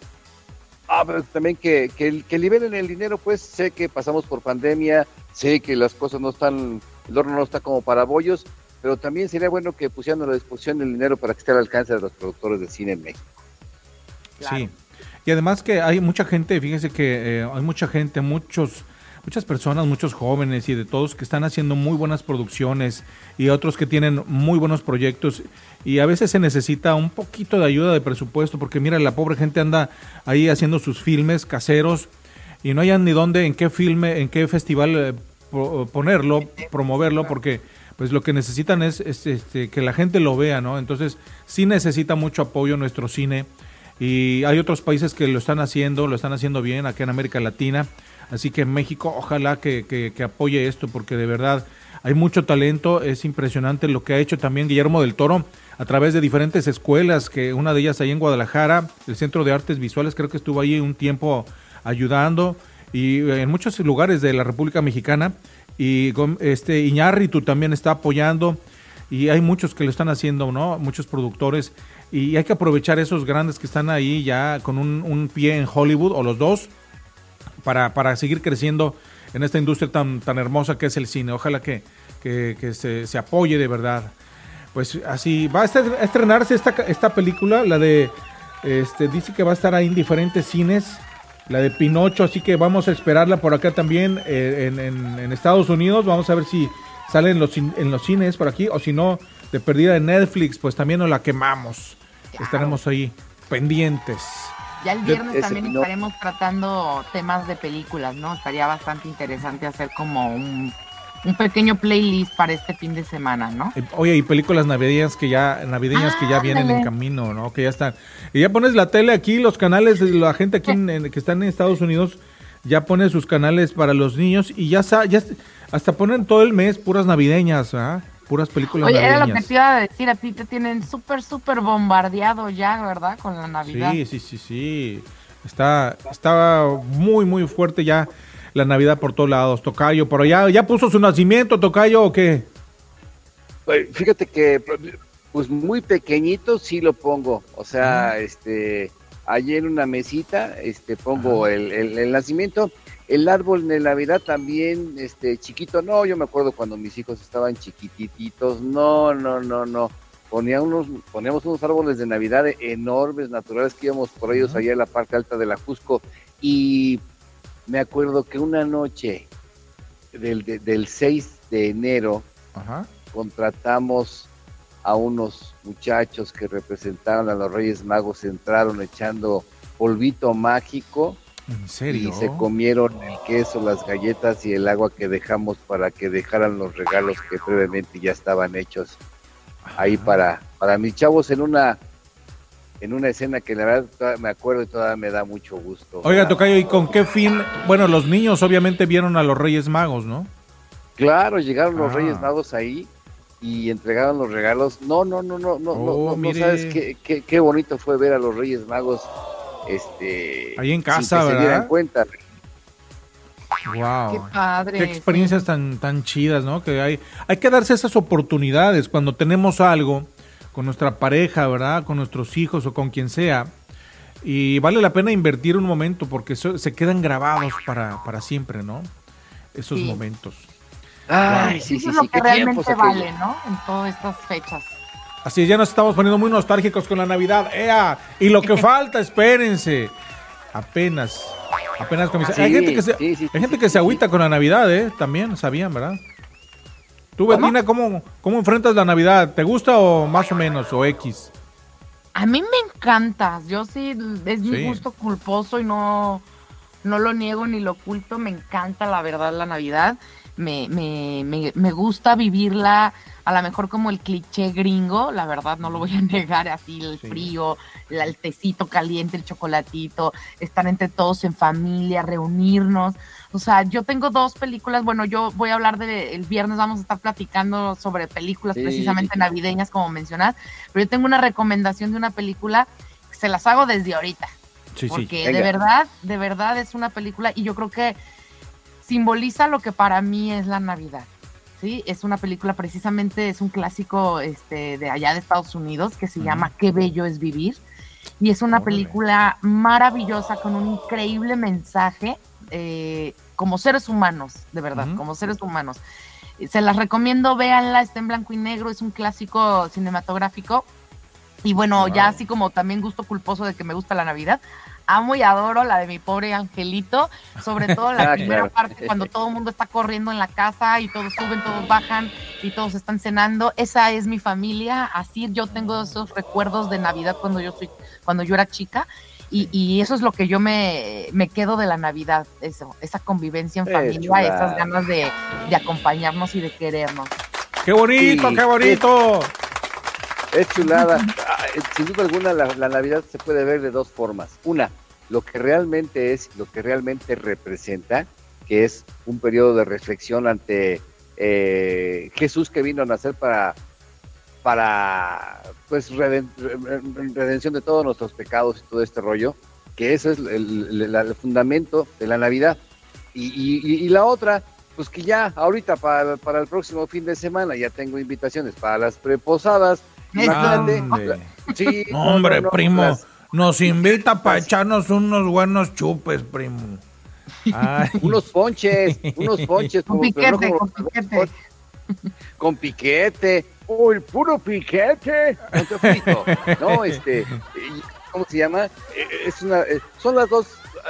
Ah, pero también que, que, que liberen el dinero, pues sé que pasamos por pandemia, sé que las cosas no están, el horno no está como para bollos, pero también sería bueno que pusieran a la disposición el dinero para que esté al alcance de los productores de cine en México. Sí. Y además que hay mucha gente, fíjense que eh, hay mucha gente, muchos, muchas personas, muchos jóvenes y de todos que están haciendo muy buenas producciones y otros que tienen muy buenos proyectos y a veces se necesita un poquito de ayuda de presupuesto porque mira, la pobre gente anda ahí haciendo sus filmes caseros y no hayan ni dónde, en qué filme, en qué festival eh, po- ponerlo, promoverlo, porque pues lo que necesitan es, es, este, que la gente lo vea, ¿no? Entonces sí necesita mucho apoyo nuestro cine y hay otros países que lo están haciendo, lo están haciendo bien acá en América Latina, así que México ojalá que, que- que apoye esto porque de verdad hay mucho talento, es impresionante lo que ha hecho también Guillermo del Toro a través de diferentes escuelas, que una de ellas ahí en Guadalajara, el Centro de Artes Visuales, creo que estuvo ahí un tiempo ayudando y eh, en muchos lugares de la República Mexicana y este Iñárritu también está apoyando y hay muchos que lo están haciendo, ¿no? Muchos productores y hay que aprovechar esos grandes que están ahí ya con un, pie en Hollywood o los dos para, para seguir creciendo en esta industria tan, tan hermosa que es el cine. Ojalá que, que, que se, se apoye de verdad. Pues así va a estrenarse esta, esta película, la de, este, dice que va a estar ahí en diferentes cines, la de Pinocho, así que vamos a esperarla por acá también eh, en, en- en Estados Unidos, vamos a ver si sale en los, en los cines por aquí, o si no, de perdida en Netflix, pues también nos la quemamos. Estaremos ahí pendientes. Ya el De- viernes ese también no- estaremos tratando temas de películas, ¿no? Estaría bastante interesante hacer como un, un pequeño playlist para este fin de semana, ¿no? Eh, Oye, y películas navideñas que ya navideñas que ya vienen en camino, ¿no? Que ya están. Y ya pones la tele aquí, los canales, de la gente aquí en- en- que están en Estados Unidos ya pone sus canales para los niños y ya, ya hasta ponen todo el mes puras navideñas, ¿ah? Puras películas Oye, era lo que te iba a decir, a ti te tienen súper, súper bombardeado ya, ¿verdad? Con la Navidad. Sí, sí, sí, sí. Está, está muy, muy fuerte ya la Navidad por todos lados. Tocayo, pero ya, ya puso su nacimiento, Tocayo, ¿o qué? Pues, Fíjate que, pues muy pequeñito sí lo pongo. O sea, este, allí en una mesita, este, pongo el, el- el nacimiento. El árbol de Navidad también, este, chiquito. No, yo me acuerdo cuando mis hijos estaban chiquititos. No, no, no, no. Ponía unos, poníamos unos árboles de Navidad enormes, naturales, que íbamos por ellos allá en la parte alta de la Jusco. Y me acuerdo que una noche del, de- del 6 de enero, Ajá. contratamos a unos muchachos que representaban a los Reyes Magos, entraron echando polvito mágico ¿En serio? y se comieron el queso, las galletas y el agua que dejamos para que dejaran los regalos que previamente ya estaban hechos ahí para, para mis chavos en una en una escena que la verdad todavía me acuerdo y todavía me da mucho gusto. Oiga, Tocayo, ¿y con qué fin? Bueno, los niños obviamente vieron a los Reyes Magos, ¿no? Claro, llegaron los Ah. Reyes Magos ahí y entregaban los regalos. No, no, no, no, no, no, Oh, no, mire. sabes qué, qué, qué bonito fue ver a los Reyes Magos este Ahí en sin casa, que se ¿verdad? dieran cuenta. Wow. Qué padre. Qué experiencias tan, tan chidas, ¿no? Que hay, hay que darse esas oportunidades cuando tenemos algo con nuestra pareja, ¿verdad? Con nuestros hijos o con quien sea. Y vale la pena invertir un momento porque eso- se quedan grabados para, para siempre, ¿no? Esos Sí. momentos. Ay, Eso sí, sí, es lo sí, que realmente vale. ¿no? En todas estas fechas. Así es, ya nos estamos poniendo muy nostálgicos con la Navidad. ¡Ea! Y lo que falta, espérense. Apenas. Apenas comienza. Sí, hay gente que se, sí, sí, hay gente que se agüita con la Navidad, ¿eh? También, sabían, ¿verdad? Tú, Betina, ¿cómo, ¿cómo enfrentas la Navidad? ¿Te gusta o más o menos? ¿O X? A mí me encanta. Yo sí, es mi Sí. gusto culposo y no, no lo niego ni lo oculto. Me encanta, la verdad, la Navidad. Me, me, me, me gusta vivirla a lo mejor como el cliché gringo, la verdad, no lo voy a negar, así el frío, el tecito caliente, el chocolatito, estar entre todos en familia, reunirnos. O sea, yo tengo dos películas, bueno, yo voy a hablar de, el viernes vamos a estar platicando sobre películas Sí, precisamente navideñas, como mencionas, pero yo tengo una recomendación de una película, que se las hago desde ahorita, Sí, sí. porque de verdad, de verdad es una película y yo creo que simboliza lo que para mí es la Navidad. Sí, es una película precisamente, es un clásico este, de allá de Estados Unidos que se llama Qué bello es vivir. Y es una película maravillosa con un increíble mensaje eh, como seres humanos, de verdad, Ujú. como seres humanos. Se las recomiendo, véanla, está en blanco y negro, es un clásico cinematográfico. Y bueno, ya así como también gusto culposo de que me gusta la Navidad, amo y adoro la de mi pobre angelito, sobre todo la Ah, primera claro. parte cuando todo el mundo está corriendo en la casa y todos suben, todos bajan y todos están cenando. Esa es mi familia, así yo tengo esos recuerdos de Navidad cuando yo soy, cuando yo era chica. Y, y eso es lo que yo me, me quedo de la Navidad, eso, esa convivencia en Eh, familia, chulada. esas ganas de, de acompañarnos y de querernos. ¡Qué bonito, Sí, qué bonito! Es chulada. Ah, eh, Sin duda alguna, la, la Navidad se puede ver de dos formas. Una, lo que realmente es, lo que realmente representa, que es un periodo de reflexión ante eh, Jesús que vino a nacer para, para pues, reden- re- redención de todos nuestros pecados y todo este rollo, que eso es el, el- el fundamento de la Navidad. Y, y- y- y la otra, pues que ya ahorita para, para el próximo fin de semana ya tengo invitaciones para las preposadas. Imagínate. Sí, no, Hombre, no, no, primo, las- nos invita para echarnos unos buenos chupes, primo. Ay, unos ponches, unos ponches. Con como- pero no piquete, como- con piquete. con piquete. Uy, puro piquete. No, te frito. No, este, ¿cómo se llama? Eh, Es una, eh, son las dos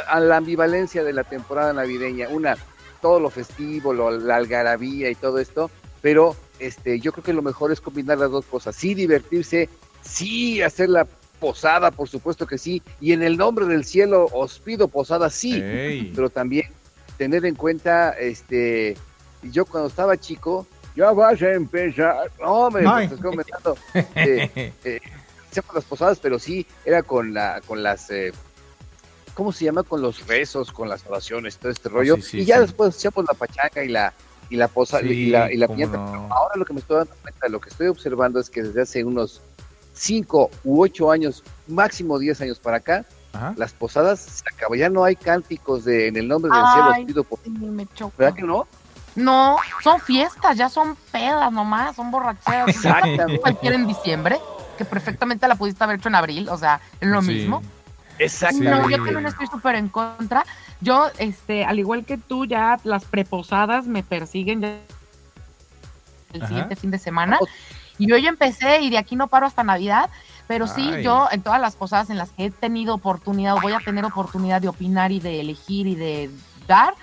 a la ambivalencia de la temporada navideña. Una, todo lo festivo, lo- la algarabía y todo esto, pero este, yo creo que lo mejor es combinar las dos cosas. Sí, divertirse, sí, hacer la posada, por supuesto que sí, y en el nombre del cielo os pido posada, sí, Ey. pero también tener en cuenta, este, yo cuando estaba chico, ya vas a empezar, no, me estás comentando, eh, eh, las posadas, pero sí, era con la, con las, eh, ¿cómo se llama? Con los rezos, con las oraciones, todo este rollo, sí, sí, y ya sí. después hacíamos la pachanga y la, y la posa, Sí, y la, y la piñata. no. Ahora lo que me estoy dando cuenta, lo que estoy observando es que desde hace unos 5 u 8 años, máximo 10 años para acá, Ajá. las posadas se acabó, ya no hay cánticos de en el nombre del cielo, Ay, pido por... sí, me choca. ¿Verdad que no? No, son fiestas, ya son pedas nomás, son borracheras. Exactamente. Cualquiera en diciembre, que perfectamente la pudiste haber hecho en abril, o sea, es lo Sí. mismo. Exactamente. No, yo también estoy súper en contra. Yo, este, al igual que tú, ya las preposadas me persiguen ya el Ajá. siguiente fin de semana. Y yo ya empecé y de aquí no paro hasta Navidad, pero sí, Ay. yo en todas las posadas en las que he tenido oportunidad, o voy a tener oportunidad de opinar y de elegir y de dar,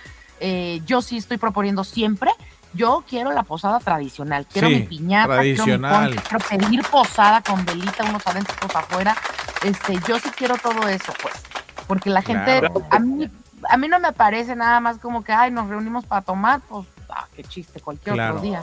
eh, yo sí estoy proponiendo siempre. Yo quiero la posada tradicional, quiero Sí, mi piñata, tradicional. quiero mi ponche, quiero pedir posada con velita, unos adentro, otros afuera. Este, yo sí quiero todo eso, pues, porque la gente, Claro. a mí, a mí no me parece nada más como que, ay, nos reunimos para tomar, pues, ah, qué chiste, cualquier Claro. otro día.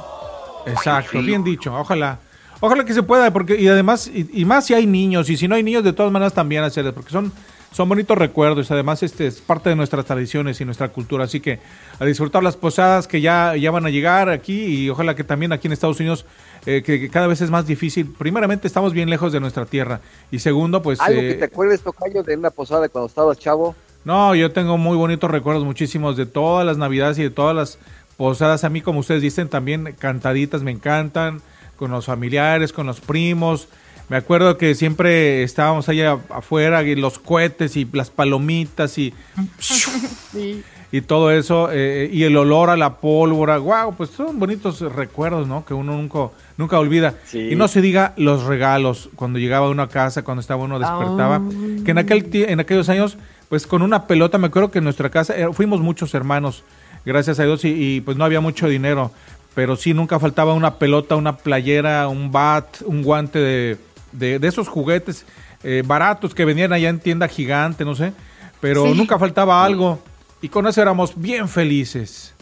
Exacto, Sí. bien dicho, ojalá. Ojalá que se pueda, porque y además, y, y más si hay niños, y si no hay niños, de todas maneras también hacerlo, porque son son bonitos recuerdos. Además, este es parte de nuestras tradiciones y nuestra cultura. Así que a disfrutar las posadas que ya, ya van a llegar aquí y ojalá que también aquí en Estados Unidos, eh, que, que cada vez es más difícil. Primeramente, estamos bien lejos de nuestra tierra. Y segundo, pues... Algo eh, que te acuerdes, Tocayo, de una posada cuando estabas chavo. no, yo tengo muy bonitos recuerdos, muchísimos de todas las navidades y de todas las posadas. A mí, como ustedes dicen, también cantaditas me encantan, con los familiares, con los primos. Me acuerdo que siempre estábamos allá afuera y los cohetes y las palomitas y, Sí. y todo eso, eh, y el olor a la pólvora. Wow, pues son bonitos recuerdos, ¿no? Que uno nunca, nunca olvida. Sí. Y no se diga los regalos, cuando llegaba uno a casa, cuando estaba uno despertaba, que en, aquel, en aquellos años, pues con una pelota, me acuerdo que en nuestra casa eh, fuimos muchos hermanos, gracias a Dios, y, y, pues no había mucho dinero, pero sí nunca faltaba una pelota, una playera, un bat, un guante de, de, de esos juguetes eh, baratos que venían allá en tienda gigante, no sé, pero Sí. nunca faltaba algo, y con eso éramos bien felices.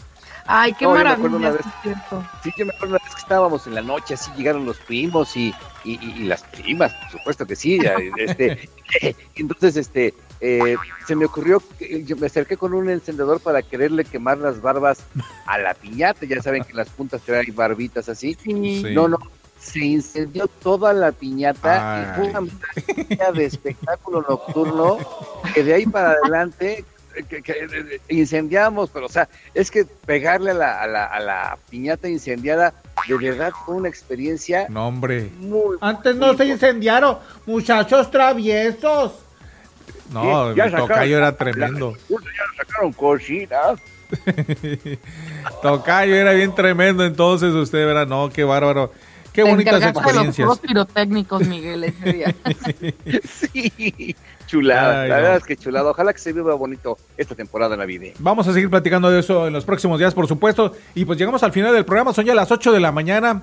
Ay, qué No, maravilla, sí yo me acuerdo una vez que estábamos en la noche, así llegaron los primos y, y, y- y las primas, por supuesto que sí. ya, Este, entonces, este, eh, se me ocurrió, que yo me acerqué con un encendedor para quererle quemar las barbas a la piñata. Ya saben que en las puntas trae barbitas así. Sí. Sí. No, no, se incendió toda la piñata Ay. y fue una maravilla de espectáculo nocturno que de ahí para adelante que- que, incendiamos, pero o sea, es que pegarle a la, a la, a la piñata incendiada de verdad fue una experiencia No, hombre. muy... Antes no se incendiaron, muchachos traviesos. No, el tocayo era tremendo. Ya sacaron cositas. Tocayo era bien tremendo, entonces usted verá, no, qué bárbaro. Qué Te bonitas encargaste de los experiencias. pirotécnicos, Miguel, ese día. Sí, chulada, Ay, la no. verdad es que chulada. Ojalá que se viva bonito esta temporada navideña. Vamos a seguir platicando de eso en los próximos días, por supuesto. Y pues llegamos al final del programa, son ya las 8 de la mañana.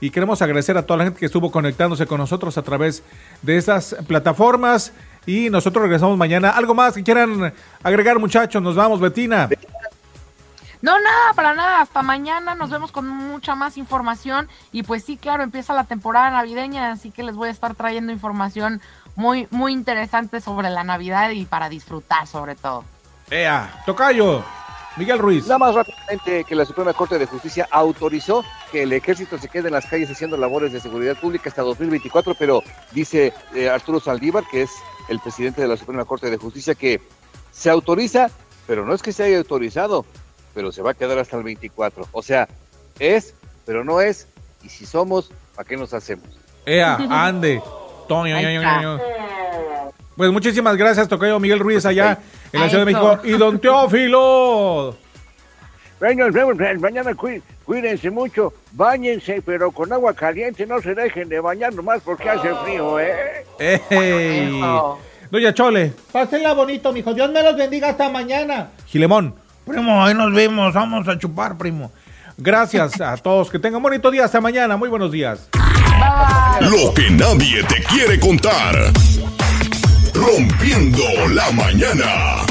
Y queremos agradecer a toda la gente que estuvo conectándose con nosotros a través de estas plataformas. Y nosotros regresamos mañana. ¿Algo más que quieran agregar, muchachos? Nos vamos, Betina. No, nada, para nada. Hasta mañana nos vemos con mucha más información. Y pues sí, claro, empieza la temporada navideña, así que les voy a estar trayendo información muy, muy interesante sobre la Navidad y para disfrutar sobre todo. Ea, Tocayo, Miguel Ruiz. Nada más rápidamente que la Suprema Corte de Justicia autorizó que el ejército se quede en las calles haciendo labores de seguridad pública hasta 2024, pero dice eh, Arturo Saldívar, que es el presidente de la Suprema Corte de Justicia, que se autoriza, pero no es que se haya autorizado, pero se va a quedar hasta el 24. O sea, es, pero no es, y si somos, ¿para qué nos hacemos? Ea, ande. Pues muchísimas gracias, Tocayo Miguel Ruiz, allá en la Ciudad de. México. Y don Teófilo. Mañana. cuí- Cuídense mucho. Báñense, pero con agua caliente. No se dejen de bañar nomás porque hace frío, ¿eh? ¡Ey! Doña Chole, Pásenla bonito, mijo. Dios me los bendiga hasta mañana. Gilemón. Primo, ahí nos vemos. Vamos a chupar, primo. Gracias a todos. Que tengan bonito día. Hasta mañana. Muy buenos días. Lo que nadie te quiere contar. Rompiendo la mañana.